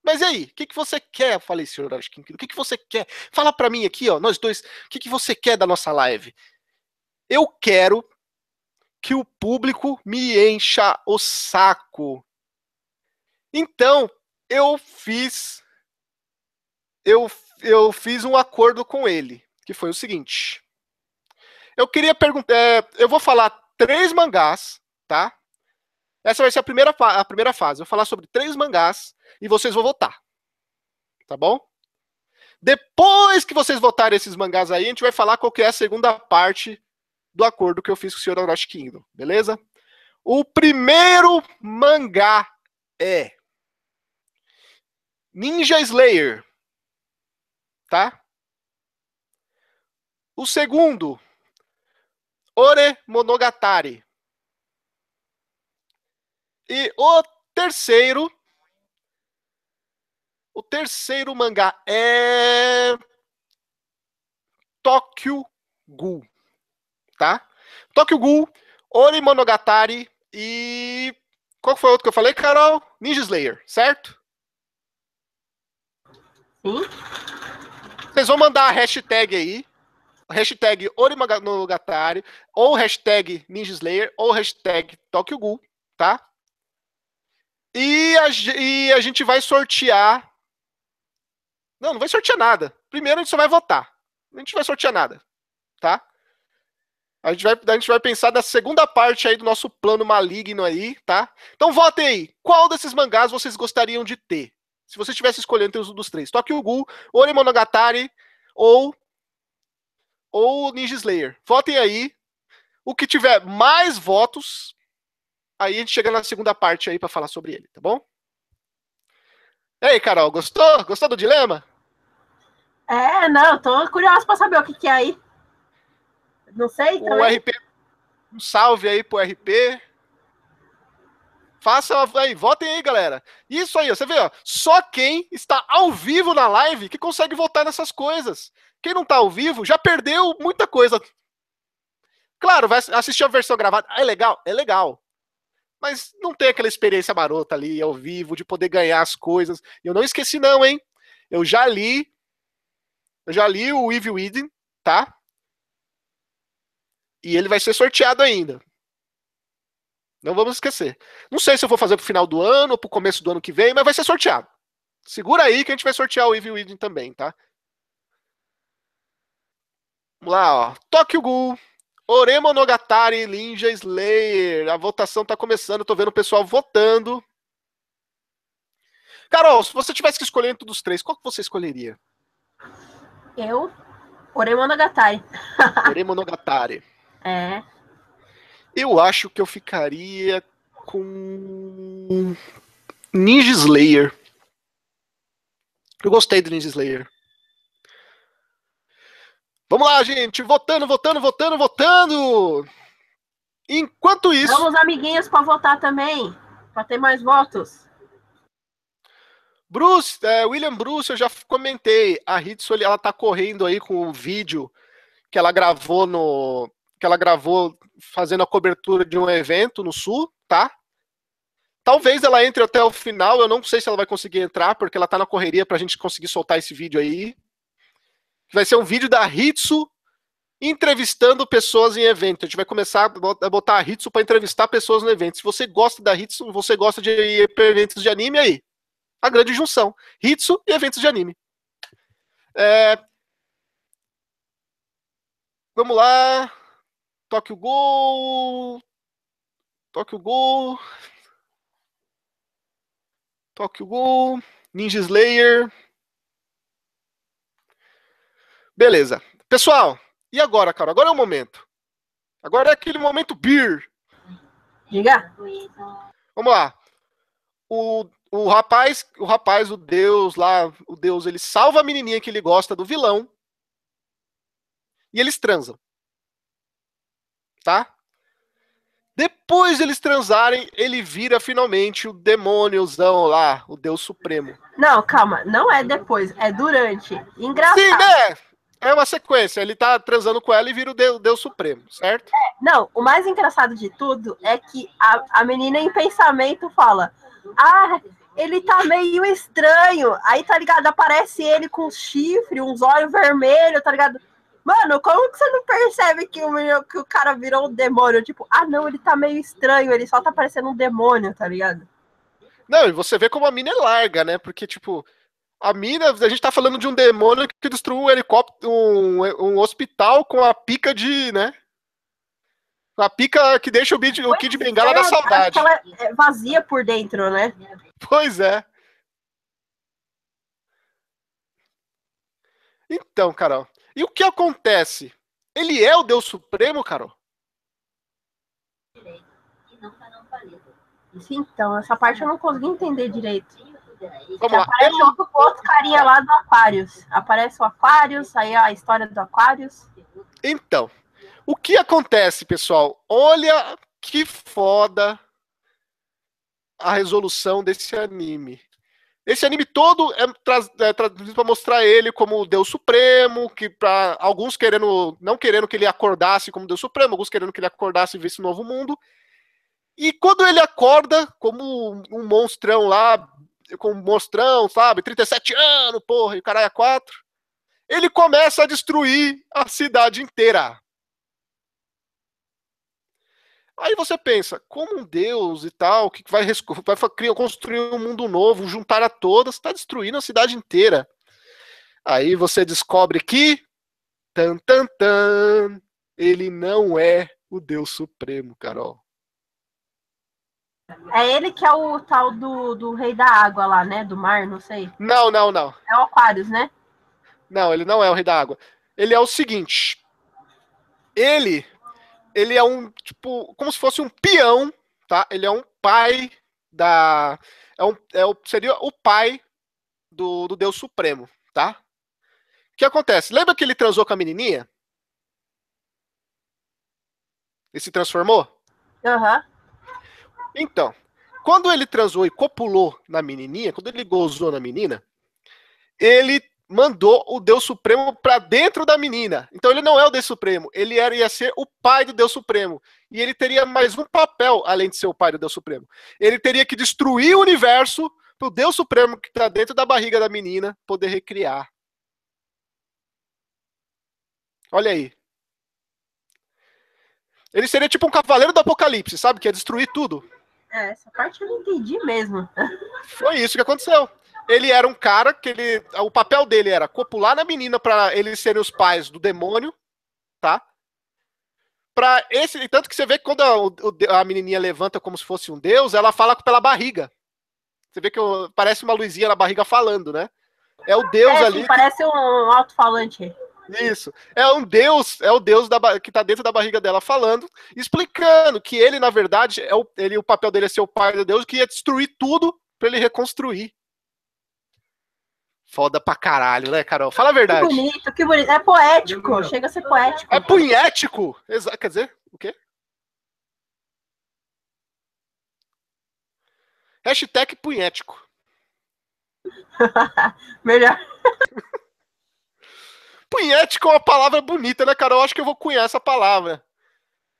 mas e aí, o que, que você quer? Eu falei, senhor Orochi Kingdom, o que, que você quer? Fala pra mim aqui, ó, nós dois, o que, que você quer da nossa live? Eu quero que o público me encha o saco. Então, eu fiz eu, eu fiz um acordo com ele, que foi o seguinte. Eu queria perguntar, é, eu vou falar três mangás, tá? Essa vai ser a primeira, a primeira fase. Eu vou falar sobre três mangás e vocês vão votar. Tá bom? Depois que vocês votarem esses mangás aí, a gente vai falar qual que é a segunda parte do acordo que eu fiz com o Sr. Orochi Kingdom, beleza? O primeiro mangá é Ninja Slayer, tá? O segundo, Ore Monogatari. E o terceiro, o terceiro mangá é Tokyo Ghoul, tá? Tokyo Ghoul, Ori Monogatari e qual foi o outro que eu falei, Carol? Ninja Slayer, certo? Sim. Vocês vão mandar a hashtag aí. Hashtag Orimonogatari, ou hashtag Ninja Slayer, ou hashtag Tokyo Ghoul, tá? E a, e a gente vai sortear. Não, não vai sortear nada. Primeiro a gente só vai votar. A gente vai sortear nada, tá? A gente vai, a gente vai pensar na segunda parte aí do nosso plano maligno aí, tá? Então votem aí. Qual desses mangás vocês gostariam de ter? Se você estivesse escolhendo entre os dos três. Tokyo Ghoul, Ori Monogatari ou ou Ninja Slayer. Votem aí. O que tiver mais votos, aí a gente chega na segunda parte aí pra falar sobre ele, tá bom? E aí, Carol, gostou? Gostou do dilema? É, não, tô curiosa pra saber o que, que é aí. Não sei O também. RP, um salve aí pro RP. Faça aí, votem aí, galera. Isso aí, você vê, ó, só quem está ao vivo na live que consegue votar nessas coisas. Quem não tá ao vivo já perdeu muita coisa. Claro, vai assistir a versão gravada. É legal? É legal. Mas não tem aquela experiência marota ali ao vivo de poder ganhar as coisas. Eu não esqueci, não, hein? Eu já li. Eu já li o Evil Within, tá? E ele vai ser sorteado ainda. Não vamos esquecer. Não sei se eu vou fazer pro final do ano ou pro começo do ano que vem, mas vai ser sorteado. Segura aí que a gente vai sortear o Evil Within também, tá? Vamos lá, ó. Tokyo Ghoul, Oremo Nogatari, Ninja Slayer. A votação tá começando, tô vendo o pessoal votando. Carol, se você tivesse que escolher entre dos três, qual que você escolheria? Eu, Oremo Nogatari. Oremo Nogatari. É. Eu acho que eu ficaria com Ninja Slayer. Eu gostei do Ninja Slayer. Vamos lá, gente, votando, votando, votando, votando. Enquanto isso. Vamos, amiguinhos, para votar também, para ter mais votos. Bruce, é, William Bruce, eu já comentei. A Hitsu, ela tá correndo aí com o vídeo que ela gravou no, que ela gravou fazendo a cobertura de um evento no Sul, tá? Talvez ela entre até o final, eu não sei se ela vai conseguir entrar, porque ela tá na correria pra gente conseguir soltar esse vídeo aí. Vai ser um vídeo da Hitsu entrevistando pessoas em evento. A gente vai começar a botar a Hitsu para entrevistar pessoas no evento. Se você gosta da Hitsu, você gosta de ir para eventos de anime aí. A grande junção. Hitsu e eventos de anime. É... Vamos lá. Toque o gol. Toque o gol. Toque o gol. Ninja Slayer. Beleza. Pessoal, e agora, cara? Agora é o momento. Agora é aquele momento beer. Diga. Vamos lá. O, o rapaz, o rapaz, o deus lá, o deus, ele salva a menininha que ele gosta do vilão. E eles transam. Tá? Depois eles transarem, ele vira finalmente o demôniozão lá, o Deus Supremo. Não, calma, não é depois, é durante. Engraçado. Sim, né? É uma sequência. Ele tá transando com ela e vira o Deus, Deus Supremo, certo? É, não, o mais engraçado de tudo é que a, a menina em pensamento fala: Ah, ele tá meio estranho. Aí, tá ligado? Aparece ele com chifre, uns olhos vermelhos, tá ligado? Mano, como que você não percebe que o, que o cara virou um demônio? Tipo, ah, não, ele tá meio estranho, ele só tá parecendo um demônio, tá ligado? Não, e você vê como a mina é larga, né? Porque, tipo, a mina, a gente tá falando de um demônio que destruiu um helicóptero, um, um hospital com a pica de, né? A pica que deixa o, Bid, o Kid Bengala é, da saudade. ela é vazia por dentro, né? Pois é. Então, Carol. E o que acontece? Ele é o Deus Supremo, Carol? Então, essa parte eu não consegui entender direito. Vamos lá. Aparece Eu- outro, outro carinha lá do Aquarius. Aparece o Aquarius, aí a história do Aquarius. Então, o que acontece, pessoal? Olha que foda a resolução desse anime. Esse anime todo é, é traduzido para mostrar ele como o Deus Supremo, que para alguns querendo, não querendo que ele acordasse como Deus Supremo, alguns querendo que ele acordasse e visse um novo mundo. E quando ele acorda como um monstrão lá, com um monstrão, sabe, 37 anos, porra, e o caralho é 4, ele começa a destruir a cidade inteira. Aí você pensa, como um deus e tal, que vai, vai criar, construir um mundo novo, juntar a todas, está destruindo a cidade inteira. Aí você descobre que, tan, tan, tan, ele não é o Deus Supremo, Carol. É ele que é o tal do, do rei da água lá, né? Do mar, não sei. Não, não, não. É o Aquarius, né? Não, ele não é o rei da água. Ele é o seguinte. Ele ele é um tipo como se fosse um peão, tá? Ele é um pai da é um, é o, seria o pai do, do Deus Supremo, tá? O que acontece? Lembra que ele transou com a menininha? E se transformou? Aham. Uhum. Então, quando ele transou e copulou na menininha, quando ele gozou na menina, ele mandou o Deus Supremo para dentro da menina. Então ele não é o Deus Supremo, ele era, ia ser o pai do Deus Supremo. E ele teria mais um papel além de ser o pai do Deus Supremo. Ele teria que destruir o universo para o Deus Supremo que está dentro da barriga da menina poder recriar. Olha aí. Ele seria tipo um cavaleiro do apocalipse, sabe? Que ia destruir tudo. É, essa parte eu não entendi mesmo. Foi isso que aconteceu. Ele era um cara que ele. O papel dele era copular na menina para eles serem os pais do demônio, tá? Pra esse. Tanto que você vê que quando a, a menininha levanta como se fosse um deus, ela fala pela barriga. Você vê que parece uma luzinha na barriga falando, né? É o deus é, ali. Parece um alto-falante. Isso. É um deus, é o deus da, que está dentro da barriga dela falando, explicando que ele, na verdade, é o, ele, o papel dele é ser o pai de Deus, que ia destruir tudo para ele reconstruir. Foda pra caralho, né, Carol? Fala a verdade. Que bonito, que bonito. É poético, chega a ser poético. É punhético. Exa quer dizer, o quê? Hashtag punhético. Melhor. Punhético é uma palavra bonita, né, cara? Eu acho que eu vou cunhar essa palavra.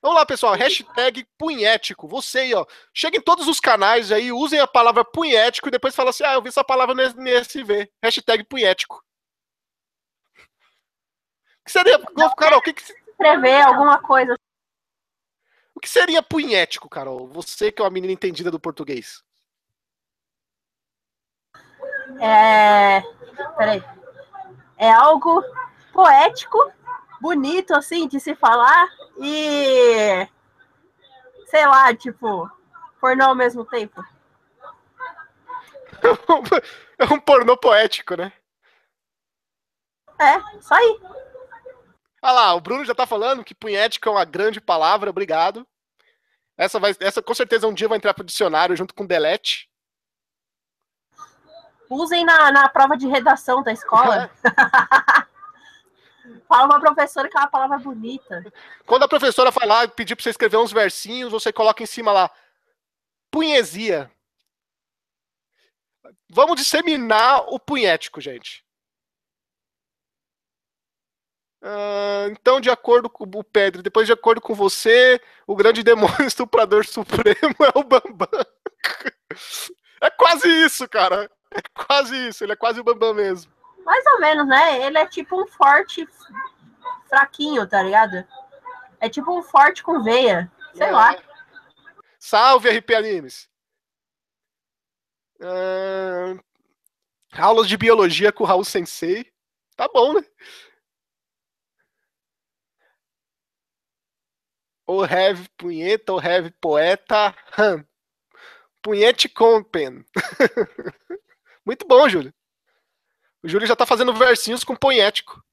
Vamos lá, pessoal. Hashtag punhético. Você aí, ó. Chega em todos os canais aí, usem a palavra punhético e depois fala assim: ah, eu vi essa palavra no NSV. Hashtag punhético. O que seria. Carol, o que, que. Escrever alguma coisa. O que seria punhético, Carol? Você que é uma menina entendida do português. É. Peraí. É algo poético, bonito, assim, de se falar e. Sei lá, tipo, pornô ao mesmo tempo. É um pornô poético, né? É, só aí. Ah lá, o Bruno já tá falando que punhético é uma grande palavra, obrigado. Essa, vai, essa com certeza um dia vai entrar pro dicionário junto com delete. Usem na, na prova de redação da escola. É. Fala uma professora que é uma palavra bonita. Quando a professora falar pedir para você escrever uns versinhos, você coloca em cima lá punhesia. Vamos disseminar o punhético, gente. Uh, então, de acordo com o Pedro, depois de acordo com você, o grande demônio estuprador supremo é o Bambam. É quase isso, cara. É quase isso. Ele é quase o Bambam mesmo. Mais ou menos, né? Ele é tipo um forte fraquinho, tá ligado? É tipo um forte com veia. Sei é. lá. Salve, RP Animes. Uh, aulas de biologia com o Raul Sensei. Tá bom, né? O have punheta, o have poeta. Hum. Punhete compen. Muito bom, Júlio. O Júlio já tá fazendo versinhos com punhético.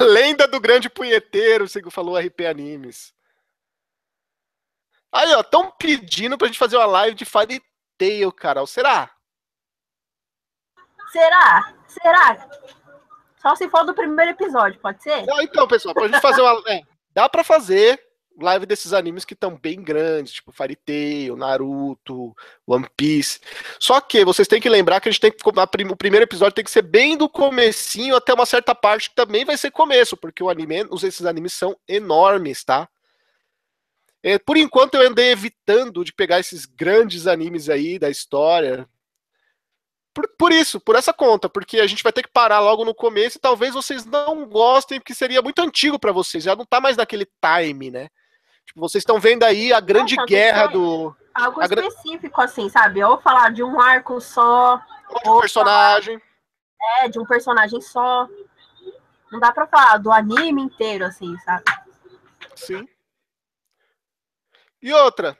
Lenda do grande punheteiro, falou RP Animes. Aí, ó, estão pedindo pra gente fazer uma live de Fire Tail, Carol. Será? Será? Será? Só se for do primeiro episódio, pode ser? Não, então, pessoal, pra gente fazer uma. É, dá pra fazer, live desses animes que estão bem grandes, tipo Fairy Tail, Naruto, One Piece. Só que vocês têm que lembrar que a gente tem que o primeiro episódio tem que ser bem do comecinho até uma certa parte que também vai ser começo, porque o anime, esses animes são enormes, tá? É, por enquanto eu andei evitando de pegar esses grandes animes aí da história. Por, por isso, por essa conta, porque a gente vai ter que parar logo no começo e talvez vocês não gostem, porque seria muito antigo para vocês, já não tá mais naquele time, né? Tipo, vocês estão vendo aí a grande Nossa, guerra do. Algo específico, assim, sabe? Ou falar de um arco só. Ou um personagem. Falar, é, de um personagem só. Não dá pra falar do anime inteiro, assim, sabe? Sim. E outra,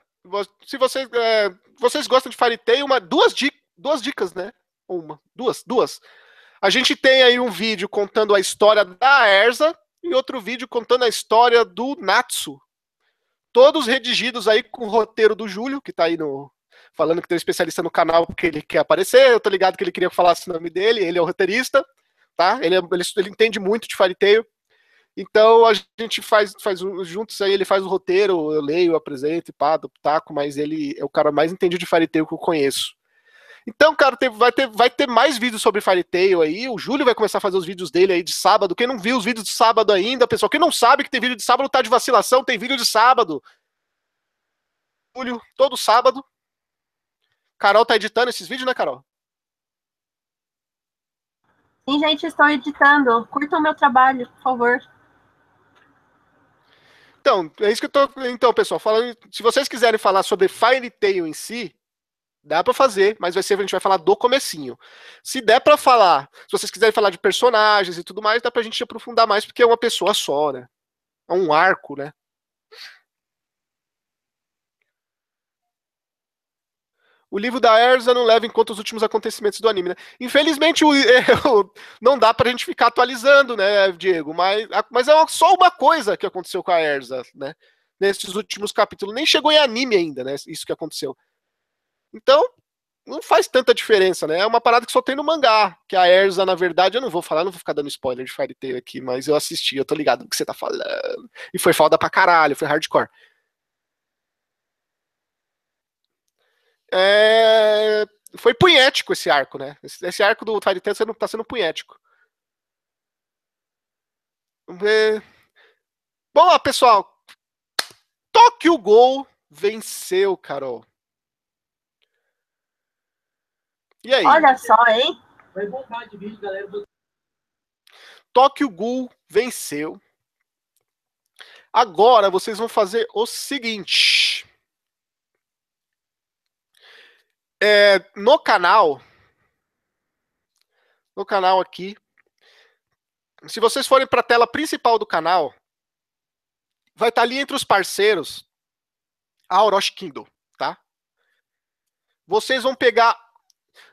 se vocês, é, vocês gostam de Fairy Tail, uma, duas, dicas, duas dicas, né? Uma, duas, duas. A gente tem aí um vídeo contando a história da Erza e outro vídeo contando a história do Natsu, todos redigidos aí com o roteiro do Júlio, que tá aí no. Falando que tem um especialista no canal porque ele quer aparecer. Eu tô ligado que ele queria que falasse o nome dele, ele é o roteirista, tá? Ele, é, ele, ele entende muito de Fairy Tail. Então a gente faz, faz juntos aí, ele faz o roteiro, eu leio, apresento e pá, do taco, mas ele é o cara mais entendido de Fairy Tail que eu conheço. Então, cara, tem, vai, ter, vai ter mais vídeos sobre Fairy Tail aí. O Júlio vai começar a fazer os vídeos dele aí de sábado. Quem não viu os vídeos de sábado ainda, pessoal, quem não sabe que tem vídeo de sábado tá de vacilação, tem vídeo de sábado. Júlio, todo sábado. Carol tá editando esses vídeos, né, Carol? Sim, gente, estou editando. Curtam o meu trabalho, por favor. Então, é isso que eu tô. Então, pessoal, falando. Se vocês quiserem falar sobre Fire Tail em si, dá para fazer, mas vai ser a gente vai falar do comecinho. Se der para falar, se vocês quiserem falar de personagens e tudo mais, dá pra gente aprofundar mais porque é uma pessoa só, né? É um arco, né? o livro da Erza não leva em conta os últimos acontecimentos do anime, né? Infelizmente, o, o, não dá pra gente ficar atualizando, né, Diego? Mas, mas é só uma coisa que aconteceu com a Erza, né? Nesses últimos capítulos. Nem chegou em anime ainda, né? Isso que aconteceu. Então, não faz tanta diferença, né? É uma parada que só tem no mangá. Que a Erza, na verdade, eu não vou falar, não vou ficar dando spoiler de Fairy Tail aqui, mas eu assisti, eu tô ligado no que você tá falando. E foi foda pra caralho, foi hardcore. é, foi punhético esse arco, né? Esse, esse arco do Tide Tales tá sendo punhético. É... Bom pessoal. Tokyo Gol venceu, Carol. E aí? Olha só, hein? Vai bombar de vídeo, galera. Tokyo Ghoul venceu. Agora vocês vão fazer o seguinte. É, no canal, no canal aqui, se vocês forem para a tela principal do canal, vai estar tá ali entre os parceiros a Orochi Kindle, tá? Vocês vão pegar,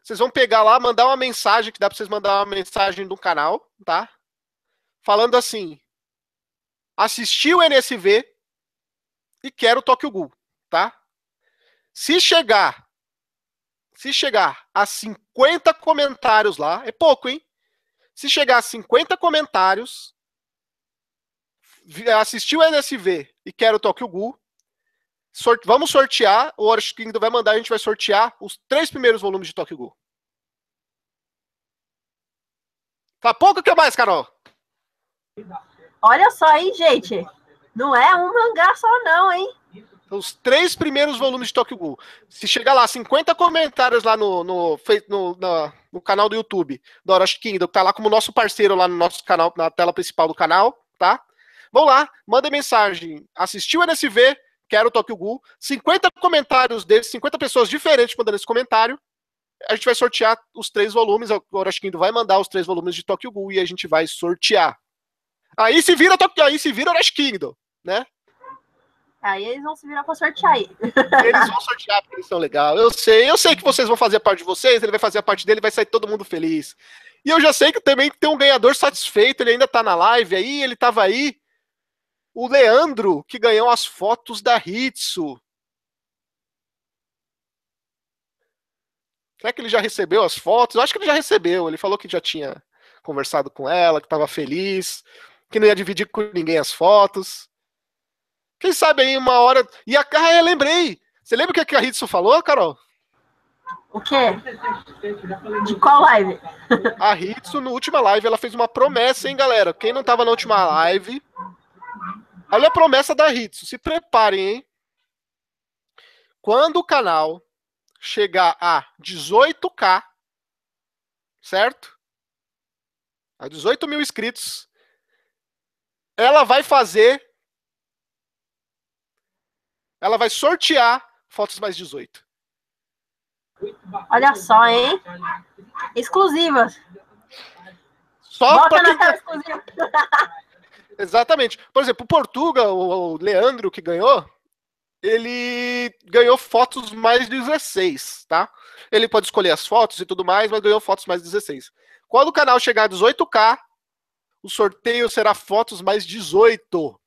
vocês vão pegar lá, mandar uma mensagem que dá para vocês mandar uma mensagem do canal, tá? Falando assim: assisti o NSV e quero Tokyo Ghoul, tá? Se chegar se chegar a 50 comentários lá, é pouco, hein? Se chegar a 50 comentários, assistiu o NSV e quer o Tokyo Ghoul, vamos sortear, o Orange Kingdom vai mandar, a gente vai sortear os três primeiros volumes de Tokyo Ghoul. Tá pouco que mais, Carol? Olha só aí, gente. Não é um mangá só não, hein? os três primeiros volumes de Tokyo Ghoul. Se chegar lá 50 comentários lá no, no, no, no, no canal do YouTube do Orochi Kingdom, que tá lá como nosso parceiro lá no nosso canal, na tela principal do canal, tá? Vão lá, mandem mensagem. Assistiu o NSV, quero o Tokyo Ghoul. 50 comentários deles, 50 pessoas diferentes mandando esse comentário. A gente vai sortear os três volumes. O Orochi Kingdom vai mandar os três volumes de Tokyo Ghoul e a gente vai sortear. Aí se vira, aí se vira Orochi Kingdom, né? Aí eles vão se virar pra sortear aí. Eles vão sortear porque eles são legais. Eu sei, eu sei que vocês vão fazer a parte de vocês, ele vai fazer a parte dele, vai sair todo mundo feliz. E eu já sei que também tem um ganhador satisfeito, ele ainda tá na live aí, ele tava aí. O Leandro, que ganhou as fotos da Hitsu. Será que ele já recebeu as fotos? Eu acho que ele já recebeu. Ele falou que já tinha conversado com ela, que estava feliz, que não ia dividir com ninguém as fotos. Quem sabe aí uma hora. E a. Ah, eu lembrei! Você lembra o que a Hitsu falou, Carol? O quê? De qual live? A Hitsu, na última live, ela fez uma promessa, hein, galera? Quem não tava na última live. Olha a promessa da Hitsu. Se preparem, hein? Quando o canal chegar a 18k, certo? A 18 mil inscritos, ela vai fazer ela vai sortear fotos mais 18. Olha só, hein? Exclusivas. Só para quem... Tá- exclusiva. Exatamente. Por exemplo, o Portugal, o Leandro que ganhou, ele ganhou fotos mais 16, tá? Ele pode escolher as fotos e tudo mais, mas ganhou fotos mais 16. Quando o canal chegar a 18k, o sorteio será fotos mais 18.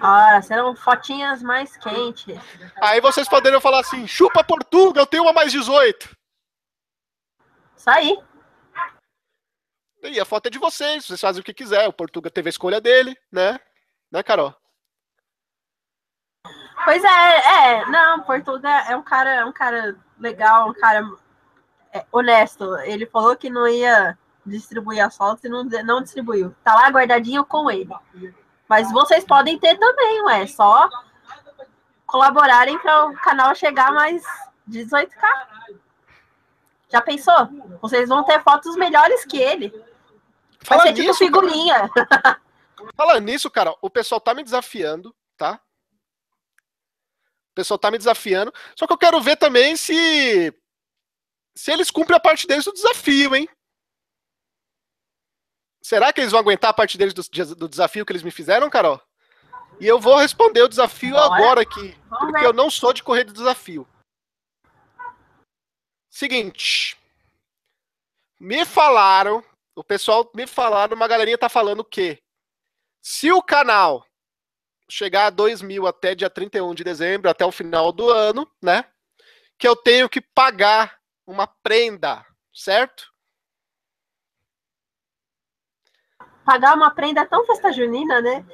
Ora, serão fotinhas mais quentes. Aí vocês poderiam falar assim: chupa Portugal, eu tenho uma mais 18. Isso aí. E a foto é de vocês, vocês fazem o que quiser. O Portugal teve a escolha dele, né? Né, Carol? Pois é, é, não, Portugal é um cara, é um cara legal, um cara é, honesto. Ele falou que não ia distribuir as fotos e não, não distribuiu. Tá lá guardadinho com ele. Mas vocês podem ter também, ué. Só colaborarem para o canal chegar mais 18k. Já pensou? Vocês vão ter fotos melhores que ele. Fala Vai ser nisso, tipo figurinha. Fala nisso, cara, o pessoal tá me desafiando, tá? O pessoal tá me desafiando. Só que eu quero ver também se se eles cumprem a parte deles do desafio, hein? Será que eles vão aguentar a parte deles do, do desafio que eles me fizeram, Carol? E eu vou responder o desafio Bora. agora aqui, Vamos porque ver. eu não sou de correr de desafio. Seguinte. Me falaram, o pessoal me falaram, uma galerinha tá falando que se o canal chegar a 2 mil até dia 31 de dezembro, até o final do ano, né? Que eu tenho que pagar uma prenda, certo? Pagar uma prenda tão festa junina, né?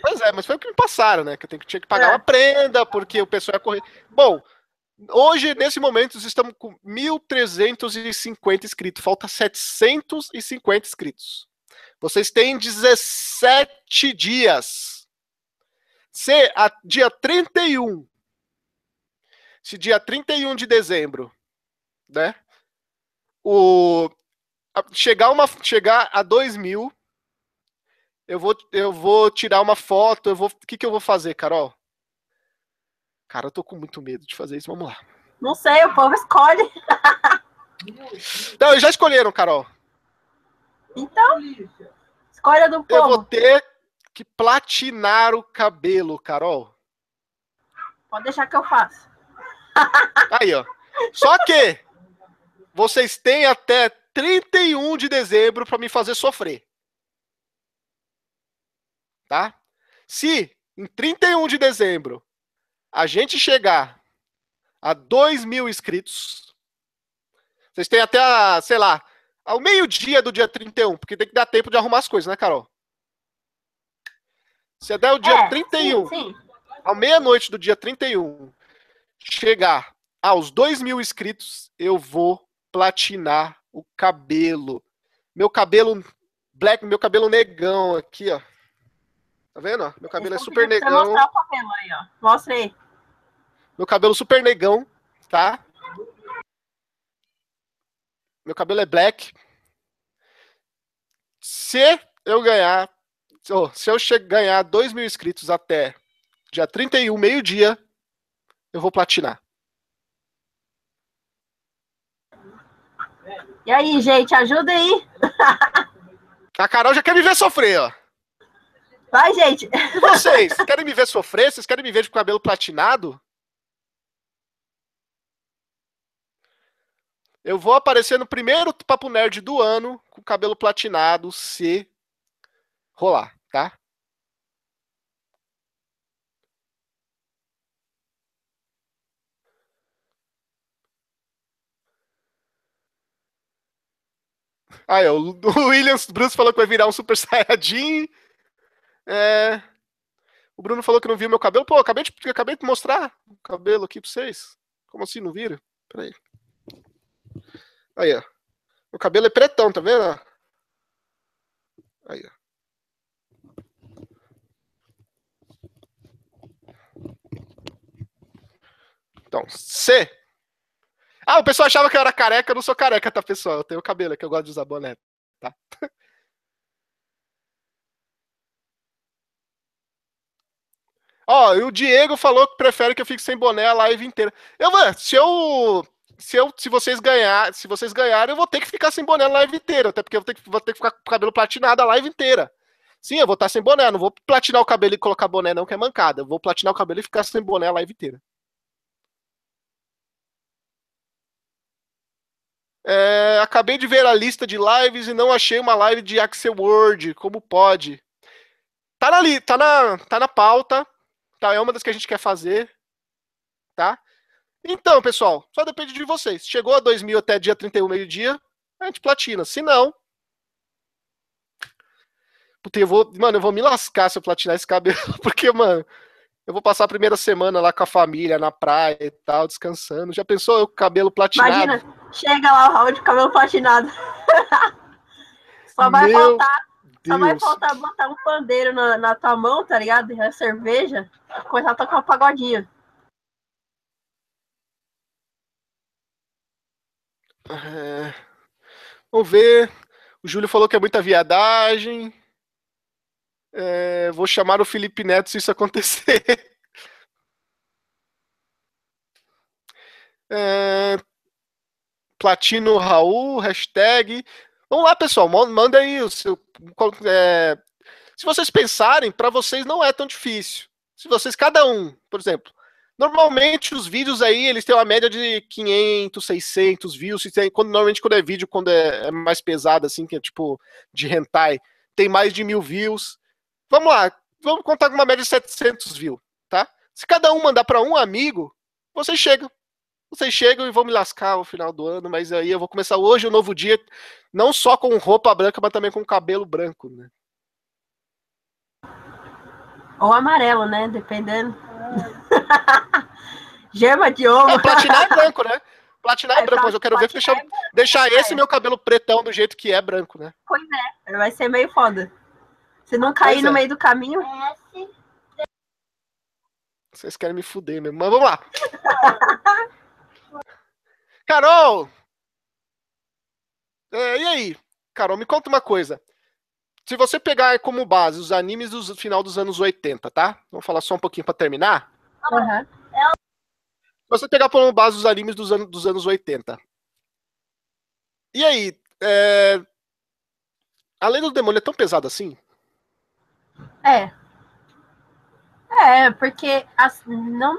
Pois é, mas foi o que me passaram, né? Que eu tenho tinha que pagar É. uma prenda, porque o pessoal ia correr. Bom, hoje, nesse momento, estamos com 1.350 inscritos. Falta 750 inscritos. Vocês têm 17 dias. Se a dia 31, se dia 31 de dezembro, né? O, a- chegar, uma, chegar a 2 mil, eu vou, eu vou tirar uma foto, eu vou. O que, que eu vou fazer, Carol? Cara, eu tô com muito medo de fazer isso. Vamos lá. Não sei, o povo escolhe. Não, já escolheram, Carol. Então, escolha do Eu vou povo. ter que platinar o cabelo, Carol. Pode deixar que eu faço. Aí, ó. Só que vocês têm até 31 de dezembro para me fazer sofrer. Tá? Se em 31 de dezembro a gente chegar a 2 mil inscritos, vocês têm até, a, sei lá, ao meio-dia do dia 31, porque tem que dar tempo de arrumar as coisas, né, Carol? Se der o dia é, 31, Sim, sim. ao meia-noite do dia 31, chegar aos 2 mil inscritos, eu vou platinar o cabelo. Meu cabelo black, meu cabelo negão aqui, ó. Tá vendo? ó? Meu cabelo é super negão. o cabelo aí, ó. Mostra aí. Meu cabelo super negão, tá? Meu cabelo é black. Se eu ganhar, se eu ganhar 2 mil inscritos até dia 31, meio-dia, eu vou platinar. E aí, gente, ajuda aí. A Carol já quer me ver sofrer, ó. Vai, gente. Vocês, querem me ver sofrer? Vocês querem me ver de cabelo platinado? Eu vou aparecer no primeiro Papo Nerd do ano com cabelo platinado, se rolar, tá? Aí, ó, o Williams Bruce falou que vai virar um Super Saiyajin. É... O Bruno falou que não viu meu cabelo. Pô, acabei de, acabei de mostrar o cabelo aqui pra vocês. Como assim não viram? Peraí. Aí, ó. Meu cabelo é pretão, tá vendo? Aí, ó. Então, C. Ah, o pessoal achava que eu era careca. Eu não sou careca, tá, pessoal? Eu tenho cabelo, é que eu gosto de usar boné, tá? Ó, e o Diego falou que prefere que eu fique sem boné a live inteira. Eu, mano, se eu. Se, eu, se vocês ganhar, se vocês ganharem, eu vou ter que ficar sem boné a live inteira, até porque eu vou ter que, vou ter que ficar com o cabelo platinado a live inteira. Sim, eu vou estar sem boné, não vou platinar o cabelo e colocar boné, não, que é mancada. Eu vou platinar o cabelo e ficar sem boné a live inteira. É, acabei de ver a lista de lives e não achei uma live de Axel Word. Como pode? Tá na, tá na, tá na pauta. Tá, é uma das que a gente quer fazer. Tá? Então, pessoal, só depende de vocês. Chegou a 2 mil até dia 31, meio-dia, a gente platina. Se não. Puta, eu vou. Mano, eu vou me lascar se eu platinar esse cabelo. Porque, mano, eu vou passar a primeira semana lá com a família, na praia e tal, descansando. Já pensou eu com o cabelo platinado? Imagina, chega lá o Raul de cabelo platinado. Só vai Meu faltar, só vai Deus. faltar botar um pandeiro na, na tua mão, tá ligado? E a cerveja, começar a tocar um pagodinho. É... Vamos ver. O Júlio falou que é muita viadagem. É... Vou chamar o Felipe Neto se isso acontecer. É... Platino Raul, hashtag. Vamos lá, pessoal, manda aí o seu. É... Se vocês pensarem, para vocês não é tão difícil. Se vocês, cada um, por exemplo, Normalmente os vídeos aí, eles têm uma média de 500, 600 views. Quando, normalmente quando é vídeo, quando é, é, mais pesado, assim, que é tipo de hentai, tem mais de mil views. Vamos lá, vamos contar com uma média de 700 views, tá? Se cada um mandar para um amigo, vocês chegam. Vocês chegam e vão me lascar no final do ano, mas aí eu vou começar hoje um novo dia, não só com roupa branca, mas também com cabelo branco, né? Ou amarelo, né? Dependendo. Gema de ouro. Não, platinar é branco, né? Platinar é, é branco, mas eu quero ver deixar, é deixar esse meu cabelo pretão do jeito que é branco, né? Pois é, vai ser meio foda. Se não cair pois no é. meio do caminho. Vocês querem me fuder mesmo, mas vamos lá. Carol! É, e aí? Carol, me conta uma coisa. Se você pegar como base os animes do final dos anos 80, tá? Vamos falar só um pouquinho para terminar. Uhum. Se você pegar como base os animes dos, anos, dos anos 80. E aí? É... A Lei do Demônio é tão pesada assim? É. É, porque as, não.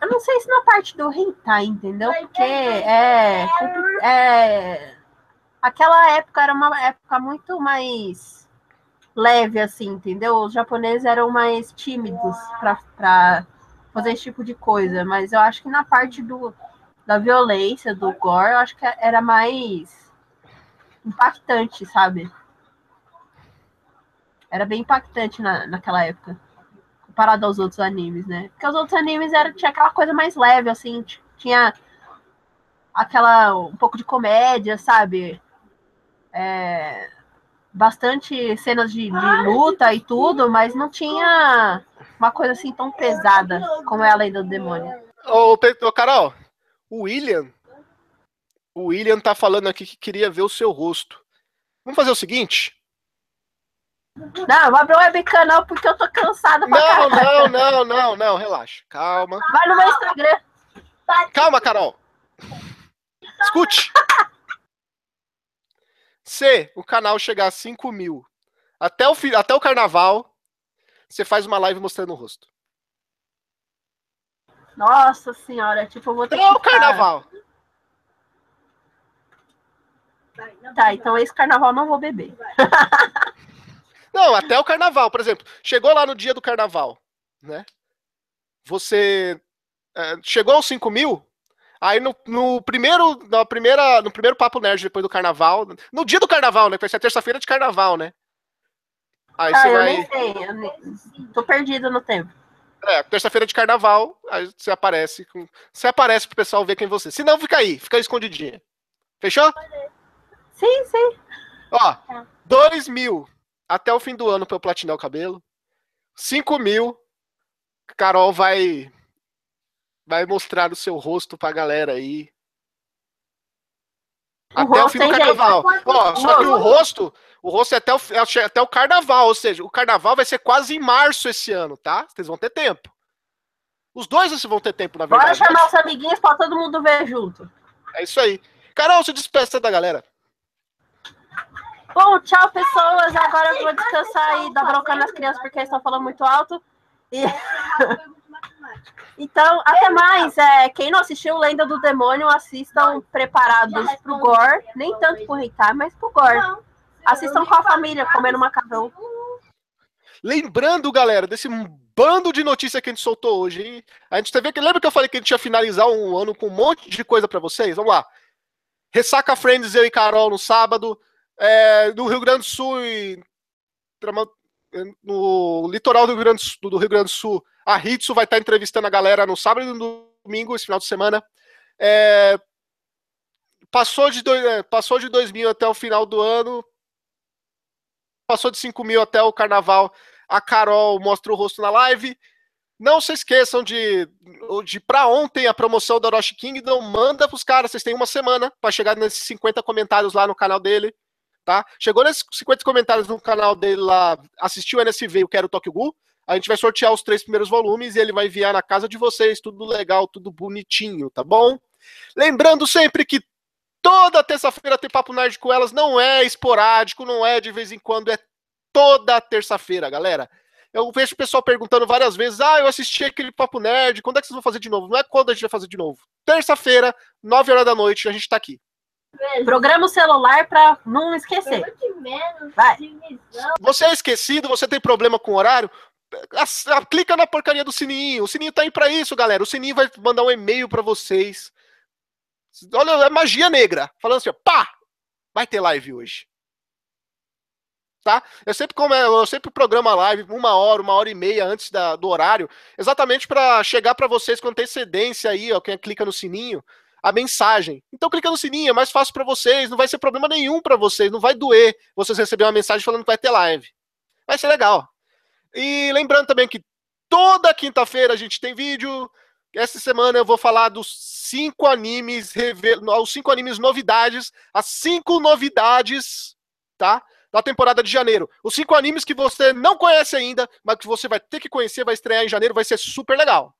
Eu não sei se na parte do hentai, entendeu? Porque é, é aquela época era uma época muito mais leve, assim, entendeu? Os japoneses eram mais tímidos para fazer esse tipo de coisa, mas eu acho que na parte do, da violência, do gore, eu acho que era mais impactante, sabe? Era bem impactante na, naquela época, comparado aos outros animes, né? Porque os outros animes era, tinha aquela coisa mais leve, assim, tinha aquela um pouco de comédia, sabe? É, bastante cenas de, de, luta e tudo, mas não tinha uma coisa assim tão pesada como é a Lei do Demônio. Ô, ô Carol, o William, o William tá falando aqui que queria ver o seu rosto. Vamos fazer o seguinte? Não, não abre o webcam não, porque eu tô cansada pra Não, não, não, não, não, relaxa. Calma. Vai no meu Instagram. Calma, Carol. Escute. Se o canal chegar a 5 mil até o, até o carnaval, você faz uma live mostrando o rosto. Nossa senhora, tipo, eu vou ter até que. o carnaval. Tá, então esse carnaval não vou beber. não, até o carnaval, por exemplo. Chegou lá no dia do carnaval, né? Você. É, chegou aos 5 mil, Aí no, no, primeiro, na primeira, no primeiro Papo Nerd, depois do carnaval, no dia do carnaval, né? Que vai ser a terça-feira de carnaval, né? Aí ah, você eu vai. Nem sei, eu nem... tô perdido no tempo. É, terça-feira de carnaval, aí você aparece. Com... Você aparece pro pessoal ver quem você. Se não, fica aí, fica aí escondidinha. Fechou? Sim, sim. Ó, 2 mil até o fim do ano pra eu platinar o cabelo. 5 mil. Carol vai vai mostrar o seu rosto pra galera aí. O até o fim do carnaval. Ó, só que o rosto, o rosto é até o, é até o carnaval, ou seja, o carnaval vai ser quase em março esse ano, tá? Vocês vão ter tempo. Os dois vocês vão ter tempo, na verdade. Bora chamar os amiguinhos pra todo mundo ver junto. É isso aí. Carol, se despeça da galera. Bom, tchau, pessoas. Agora eu vou descansar e dar bronca nas crianças porque eles estão falando muito alto. E... Então, até mais. É, quem não assistiu Lenda do Demônio, assistam preparados pro gore. Nem tanto pro hentai, mas pro gore. Assistam com a família, comendo macarrão. Lembrando, galera, desse bando de notícias que a gente soltou hoje, hein? A gente teve que lembra que eu falei que a gente ia finalizar um ano com um monte de coisa para vocês? Vamos lá. Ressaca Friends, eu e Carol no sábado. É, no Rio Grande do Sul e no litoral do Rio Grande do, Rio Grande do Sul, a Hitsu vai estar entrevistando a galera no sábado e no domingo, esse final de semana. É, passou, de dois, é, passou de 2 mil até o final do ano, passou de 5 mil até o carnaval. A Carol mostra o rosto na live. Não se esqueçam de, de para ontem a promoção da Orochi Kingdom. Manda pros caras, vocês têm uma semana para chegar nesses 50 comentários lá no canal dele. Tá? Chegou nesses 50 comentários no canal dele lá, assistiu o NSV e o Quero Tokyo Ghoul. A gente vai sortear os três primeiros volumes e ele vai enviar na casa de vocês, tudo legal, tudo bonitinho, tá bom? Lembrando sempre que toda terça-feira tem Papo Nerd com elas, não é esporádico, não é de vez em quando, é toda terça-feira, galera. Eu vejo o pessoal perguntando várias vezes: ah, eu assisti aquele Papo Nerd, quando é que vocês vão fazer de novo? Não é quando a gente vai fazer de novo. Terça-feira, 9 horas da noite, a gente tá aqui. Programa o celular para não esquecer. Vai. Você é esquecido, você tem problema com o horário? Clica na porcaria do sininho. O sininho tá aí para isso, galera. O sininho vai mandar um e-mail para vocês. Olha, é magia negra. Falando assim, ó, pá! Vai ter live hoje tá? Eu sempre, como eu sempre programo a live uma hora, uma hora e meia antes da, do horário, exatamente para chegar para vocês com antecedência aí, ó, quem clica no sininho, a mensagem. Então clica no sininho, é mais fácil para vocês, não vai ser problema nenhum para vocês, não vai doer vocês receberem uma mensagem falando que vai ter live. Vai ser legal. E lembrando também que toda quinta-feira a gente tem vídeo. Essa semana eu vou falar dos cinco animes, os cinco animes novidades, as cinco novidades, tá? da temporada de janeiro. Os cinco animes que você não conhece ainda, mas que você vai ter que conhecer, vai estrear em janeiro, vai ser super legal.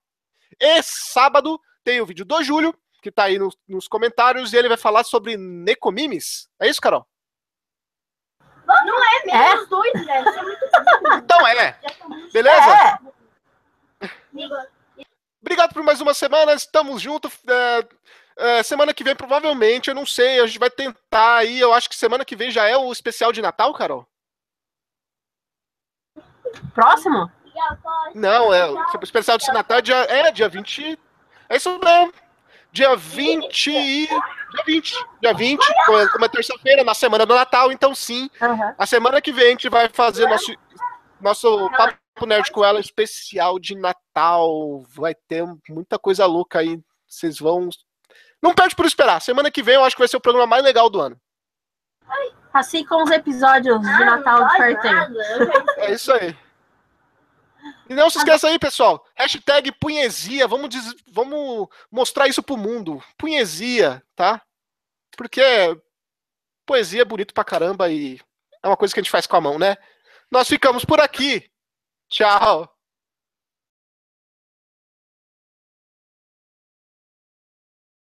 E sábado tem o vídeo do Júlio, que tá aí nos, nos comentários, e ele vai falar sobre Necomimes. É isso, Carol? Não é mesmo, é? os dois, velho. É então é. Beleza? É. Obrigado por mais uma semana, estamos juntos. É, é, semana que vem, provavelmente, eu não sei, a gente vai tentar aí. Eu acho que semana que vem já é o especial de Natal, Carol? Próximo? Não, é o especial de Natal é dia, é dia 20. É isso mesmo. Dia 20. Dia 20. Dia 20, como é terça-feira, na semana do Natal, então sim. Uhum. A semana que vem a gente vai fazer nosso, nosso Papo Nerd com ela especial de Natal. Vai ter muita coisa louca aí. Vocês vão não perde por esperar. Semana que vem eu acho que vai ser o programa mais legal do ano. Assim como os episódios de Natal de Farteiro. É isso aí. E não se esqueça aí, pessoal. Hashtag punhesia. Vamos, diz... Vamos mostrar isso pro mundo. Punhesia, tá? Porque poesia é bonito pra caramba e é uma coisa que a gente faz com a mão, né? Nós ficamos por aqui. Tchau.